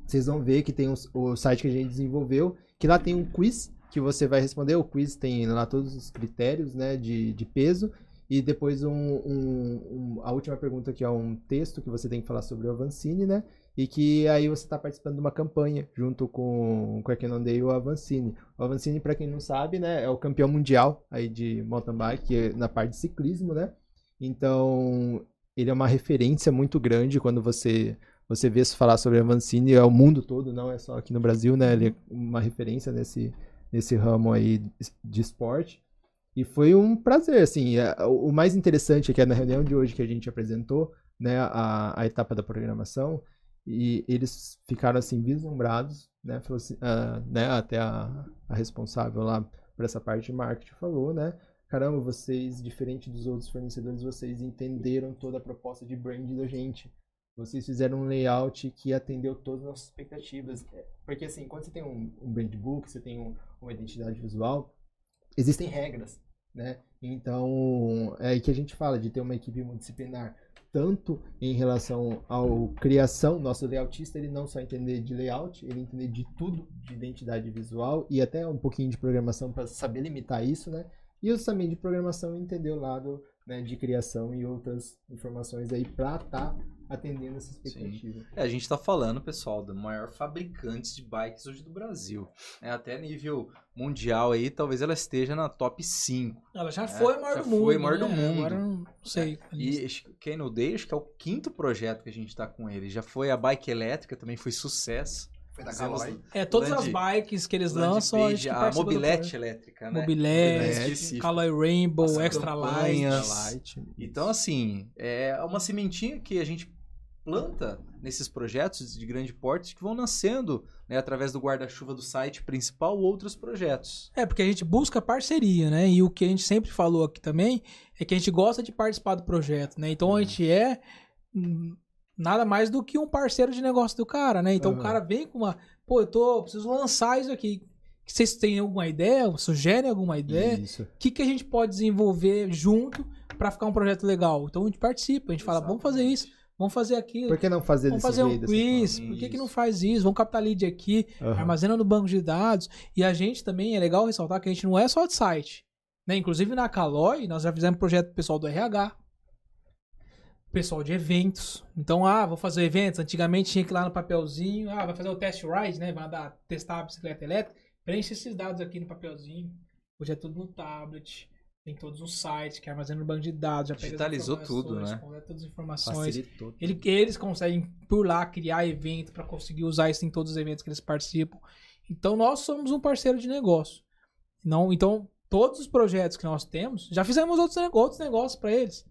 vocês vão ver que tem o site que a gente desenvolveu, que lá tem um quiz que você vai responder. O quiz tem lá todos os critérios, né, de, de peso. E depois um, um, um, a última pergunta que é um texto que você tem que falar sobre o Avancini, né? E que aí você está participando de uma campanha junto com, com a Cannondale e o Avancini. O Avancini, para quem não sabe, né, é o campeão mundial aí de mountain bike é na parte de ciclismo, né? Então, ele é uma referência muito grande quando você você vê falar sobre Avancini, é o mundo todo, não é só aqui no Brasil, né? Ele é uma referência nesse nesse ramo aí de esporte. E foi um prazer, assim, é, o mais interessante é que é na reunião de hoje que a gente apresentou, né, a, a etapa da programação, e eles ficaram assim vislumbrados, né? Falou assim, uh, né? Até a, a responsável lá por essa parte de marketing falou, né? Caramba, vocês, diferente dos outros fornecedores, vocês entenderam toda a proposta de brand da gente. Vocês fizeram um layout que atendeu todas as nossas expectativas. É, porque assim, quando você tem um, um brand book, você tem um, uma identidade visual, existem regras, né? Então, é aí que a gente fala de ter uma equipe multidisciplinar tanto em relação ao criação, nosso layoutista, ele não só entender de layout, ele entender de tudo, de identidade visual e até um pouquinho de programação para saber limitar isso, né? E eu também de programação entender o lado né, de criação e outras informações aí para estar tá atendendo essa expectativa. É, a gente está falando, pessoal, do maior fabricante de bikes hoje do Brasil. É, até nível mundial aí, talvez ela esteja na top 5. Ela já é, foi a maior já do mundo. Foi maior né? do mundo. Agora não sei. É, e Kano Day, acho que é o quinto projeto que a gente está com ele. Já foi a bike elétrica, também foi sucesso. Foi da Caloi. É, todas Land, as bikes que eles lançam, a, gente a mobilete elétrica, né? Mobilete, Caloi Rainbow, Extra Light. Light. Então, assim, é uma sementinha que a gente planta nesses projetos de grande porte que vão nascendo né, através do guarda-chuva do site principal outros projetos. É, porque a gente busca parceria, né? E o que a gente sempre falou aqui também é que a gente gosta de participar do projeto, né? Então a gente é hum, nada mais do que um parceiro de negócio do cara, né? Então uhum. o cara vem com uma, pô, eu tô, preciso lançar isso aqui. Vocês têm alguma ideia? Sugerem alguma ideia? O que, que a gente pode desenvolver junto para ficar um projeto legal? Então a gente participa, a gente Exatamente. fala, vamos fazer isso Vamos fazer aquilo. Por que não fazer Vamos fazer um quiz. Por que, que não faz isso? Vamos captar lead aqui, uhum. armazena no banco de dados. E a gente também, é legal ressaltar que a gente não é só de site. Né? Inclusive na Caloi, nós já fizemos projeto pessoal do RH. Pessoal de eventos. Então, ah, vou fazer eventos. Antigamente tinha que ir lá no papelzinho. Ah, vai fazer o test ride, né? Vai andar, testar a bicicleta elétrica. Preenche esses dados aqui no papelzinho. Hoje é tudo no tablet tem todos os sites que armazenam no banco de dados, já digitalizou tudo, né? Todas as informações. Ele, eles conseguem por lá criar evento para conseguir usar isso em todos os eventos que eles participam. Então nós somos um parceiro de negócio. Não, então todos os projetos que nós temos, já fizemos outros, outros negócios para eles,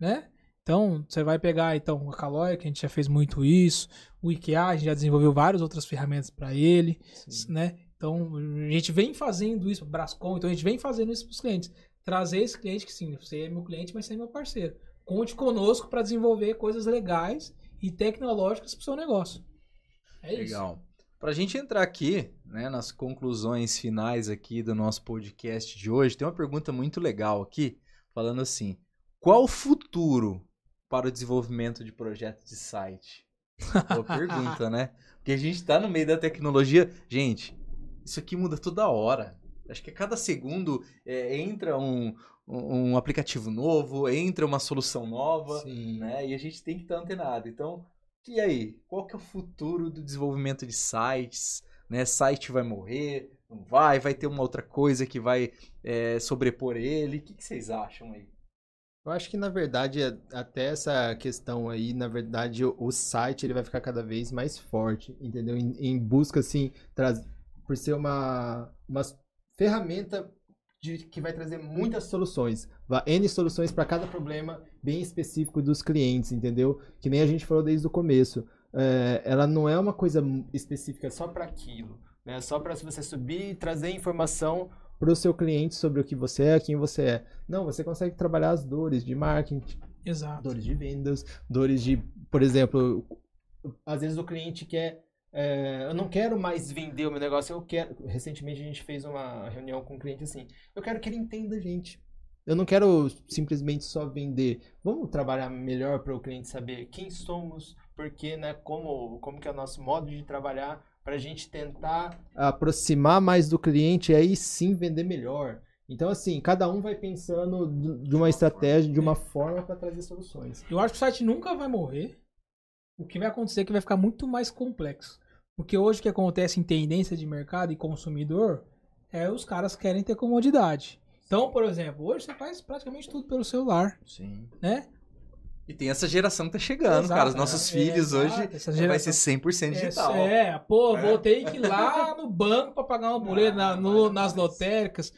né? Então, você vai pegar então a Caloi, que a gente já fez muito isso, o IKEA, a gente já desenvolveu várias outras ferramentas para ele, Sim. né? Então, a gente vem fazendo isso, Brascom, então a gente vem fazendo isso para os clientes trazer esse cliente que sim, você é meu cliente, mas você é meu parceiro. Conte conosco para desenvolver coisas legais e tecnológicas para o seu negócio. É Legal. isso. Para a gente entrar aqui, né, nas conclusões finais aqui do nosso podcast de hoje, tem uma pergunta muito legal aqui, falando assim: qual o futuro para o desenvolvimento de projetos de site? Boa pergunta, né? [LAUGHS] Porque a gente está no meio da tecnologia. Gente, isso aqui muda toda hora. Acho que a cada segundo é, entra um, um aplicativo novo, entra uma solução nova, Sim. né? E a gente tem que estar antenado. Então, e aí? Qual que é o futuro do desenvolvimento de sites? Né? Site vai morrer? Não vai? Vai ter uma outra coisa que vai é, sobrepor ele? O que, que vocês acham aí? Eu acho que, na verdade, é- até essa questão aí, na verdade, o, o site ele vai ficar cada vez mais forte, entendeu? Em, em busca, assim, traz, por ser uma, uma ferramenta de, que vai trazer muitas soluções. N soluções para cada problema bem específico dos clientes, entendeu? Que nem a gente falou desde o começo. É, ela não é uma coisa específica só para aquilo, né? Só para você subir e trazer informação para o seu cliente sobre o que você é, quem você é. Não, você consegue trabalhar as dores de marketing, Exato. dores de vendas, dores de, por exemplo, às vezes o cliente quer, é, eu não quero mais vender o meu negócio, eu quero. Recentemente a gente fez uma reunião com um cliente assim, eu quero que ele entenda a gente. Eu não quero simplesmente só vender. Vamos trabalhar melhor para o cliente saber quem somos, porque, né, como, como que é o nosso modo de trabalhar, para a gente tentar aproximar mais do cliente e aí sim vender melhor. Então, assim, cada um vai pensando de de uma estratégia, de uma forma para trazer soluções. Eu acho que o site nunca vai morrer. O que vai acontecer é que vai ficar muito mais complexo. Porque hoje o que acontece em tendência de mercado e consumidor é os caras querem ter comodidade. Então, por exemplo, hoje você faz praticamente tudo pelo celular, Sim. né? E tem essa geração que tá chegando, Exato, cara. Os nossos é, filhos exato, hoje essa vai geração. ser 100% digital. É, é, pô, vou ter que ir lá [LAUGHS] no banco pra pagar uma boleto na- no- nas lotéricas.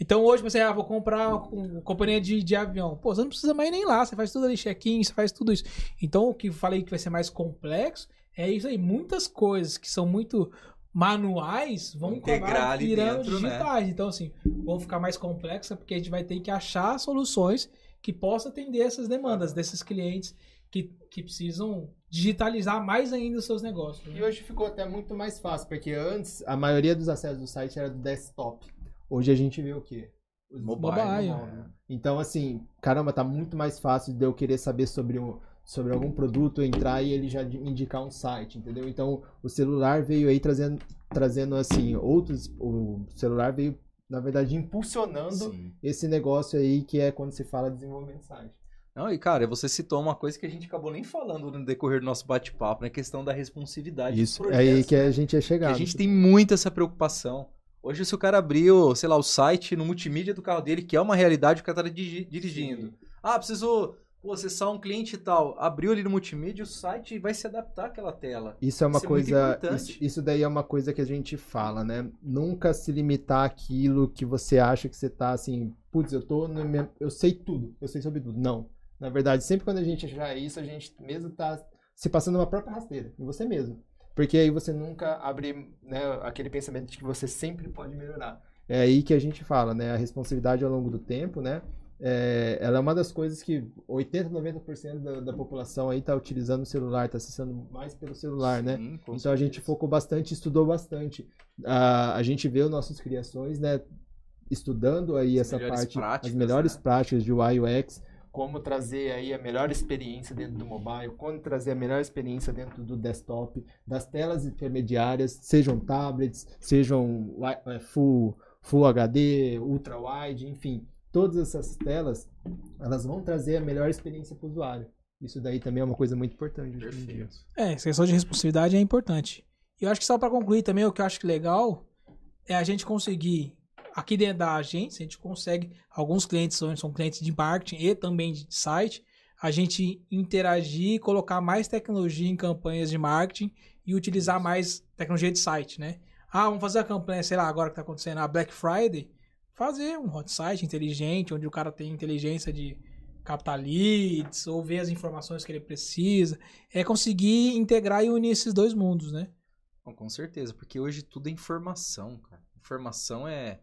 Então hoje você, ah, vou comprar uma companhia de, de avião. Pô, você não precisa mais nem lá, você faz tudo ali, check-in, você faz tudo isso. Então o que falei que vai ser mais complexo é isso aí. Muitas coisas que são muito manuais vão Integrar acabar virando dentro, né? digitais. Então assim, vão ficar mais complexa porque a gente vai ter que achar soluções que possam atender essas demandas desses clientes que, que precisam digitalizar mais ainda os seus negócios. né? E hoje ficou até muito mais fácil, porque antes a maioria dos acessos do site era do desktop. Hoje a gente vê o quê? Os Mobile. Mobile. né? Então, assim, caramba, tá muito mais fácil de eu querer saber sobre, um, sobre algum produto, entrar e ele já indicar um site, entendeu? Então, o celular veio aí trazendo, trazendo assim, outros. O celular veio, na verdade, impulsionando Sim. esse negócio aí que é quando se fala de desenvolvimento de site. Não, e cara, você citou uma coisa que a gente acabou nem falando no decorrer do nosso bate-papo, né? A questão da responsabilidade. dos Isso, é projetos, aí que né? a gente ia Que chegar. a gente tem muito essa preocupação. Hoje, se o cara abriu, sei lá, o site no multimídia do carro dele, que é uma realidade, o cara tá diri- dirigindo. Ah, precisou pô, acessar um cliente e tal. Abriu ali no multimídia, o site vai se adaptar àquela tela. Isso é uma Isso é coisa. importante. Isso, isso daí é uma coisa que a gente fala, né? Nunca se limitar àquilo que você acha que você tá assim, putz, eu tô. minha- eu sei tudo, eu sei sobre tudo. Não. Na verdade, sempre quando a gente achar isso, a gente mesmo tá se passando uma própria rasteira em você mesmo. Porque aí você nunca abre né, aquele pensamento de que você sempre pode melhorar. É aí que a gente fala, né? A responsabilidade ao longo do tempo, né? É, ela é uma das coisas que 80, 90% da, da população aí tá utilizando o celular, tá acessando mais pelo celular, né? Sim, com Então a gente certeza. focou bastante, estudou bastante. A, a gente vê as nossas criações, né? Estudando aí As essa parte, práticas, as melhores né? práticas de UI UX, como trazer aí a melhor experiência dentro do mobile, como trazer a melhor experiência dentro do desktop, das telas intermediárias, sejam tablets, sejam eh, full, full HD, ultra wide, enfim, todas essas telas, elas vão trazer a melhor experiência para o usuário. Isso daí também é uma coisa muito importante hoje em dia. Perfeito. É, essa questão de responsabilidade é importante. E eu acho que só para concluir também, o que eu acho que legal é a gente conseguir, aqui dentro da agência, a gente consegue, alguns clientes são, são clientes de marketing e também de site, a gente interagir e colocar mais tecnologia em campanhas de marketing e utilizar mais tecnologia de site, né? Ah, vamos fazer a campanha, sei lá, agora que tá acontecendo a Black Friday, fazer um hot site inteligente, onde o cara tem inteligência de captar leads ou ver as informações que ele precisa. É conseguir integrar e unir esses dois mundos, né? Bom, com certeza, porque hoje tudo é informação, cara. Informação é,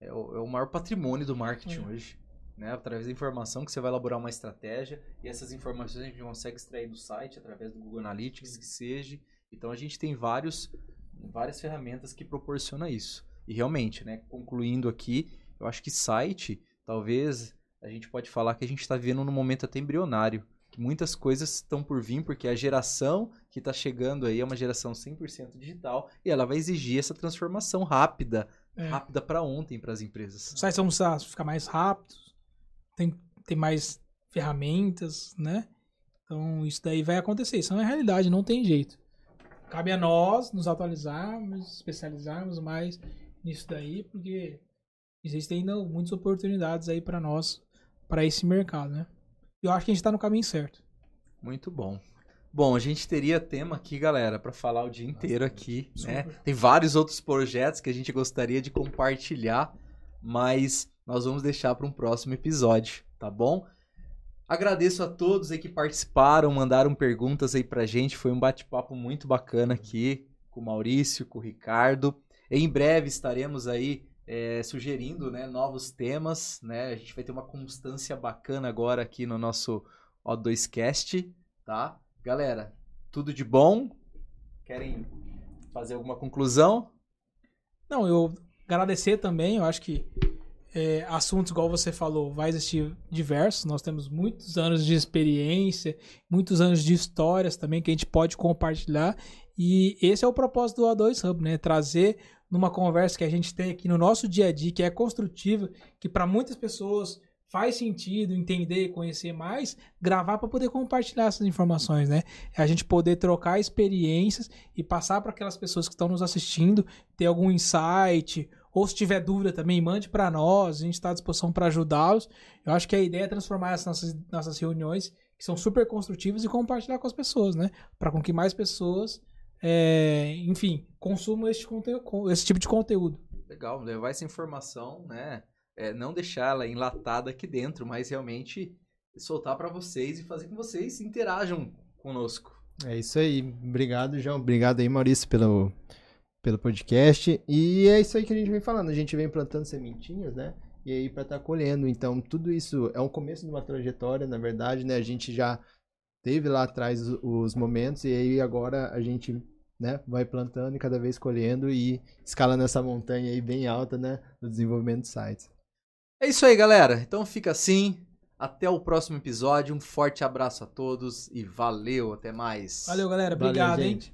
é, o, é o maior patrimônio do marketing É. hoje. Né? Através da informação que você vai elaborar uma estratégia e essas informações a gente consegue extrair do site, através do Google Analytics, que seja. Então a gente tem vários, várias ferramentas que proporciona isso. E realmente, né, concluindo aqui, eu acho que site, talvez a gente pode falar que a gente está vivendo num momento até embrionário. Que muitas coisas estão por vir, porque a geração que está chegando aí é uma geração 100% digital e ela vai exigir essa transformação rápida, É. rápida para ontem para as empresas. Os sites vão precisar ficar mais rápidos, tem, tem mais ferramentas, né? Então isso daí vai acontecer. Isso é realidade, não tem jeito. Cabe a nós nos atualizarmos, especializarmos mais nisso daí, porque existem ainda muitas oportunidades aí para nós, para esse mercado, né? Eu acho que a gente tá no caminho certo. Muito bom. Bom, a gente teria tema aqui, galera, para falar o dia inteiro aqui, né? Tem vários outros projetos que a gente gostaria de compartilhar, mas nós vamos deixar para um próximo episódio, tá bom? Agradeço a todos aí que participaram, mandaram perguntas aí pra gente. Foi um bate-papo muito bacana aqui com o Maurício, com o Ricardo. Em breve estaremos aí é, sugerindo né, novos temas, né? A gente vai ter uma constância bacana agora aqui no nosso O2Cast, tá? Galera, tudo de bom? Querem fazer alguma conclusão? Não, eu agradecer também, eu acho que é, assuntos, igual você falou, vai existir diversos. Nós temos muitos anos de experiência, muitos anos de histórias também que a gente pode compartilhar. E esse é o propósito do A2 Hub, né? Trazer numa conversa que a gente tem aqui no nosso dia a dia, que é construtiva, que para muitas pessoas faz sentido entender e conhecer mais, gravar para poder compartilhar essas informações, né? É a gente poder trocar experiências e passar para aquelas pessoas que estão nos assistindo, ter algum insight, ou se tiver dúvida também, mande para nós, a gente está à disposição para ajudá-los. Eu acho que a ideia é transformar essas nossas, nossas reuniões, que são super construtivas, e compartilhar com as pessoas, né? Para com que mais pessoas, é, enfim, consumam esse, conteúdo, esse tipo de conteúdo. Legal, levar essa informação, né? É, não deixar ela enlatada aqui dentro, mas realmente soltar para vocês e fazer com que vocês interajam conosco. É isso aí. Obrigado, João. Obrigado aí, Maurício, pelo, pelo podcast. E é isso aí que a gente vem falando. A gente vem plantando sementinhas, né? E aí para estar colhendo. Então, tudo isso é um começo de uma trajetória, na verdade, né? A gente já teve lá atrás os, os momentos e aí agora a gente né, vai plantando e cada vez colhendo e escalando essa montanha aí bem alta, né, do desenvolvimento de sites. É isso aí, galera. Então fica assim. Até o próximo episódio. Um forte abraço a todos e valeu. Até mais. Valeu, galera. Valeu, Obrigado, hein? gente.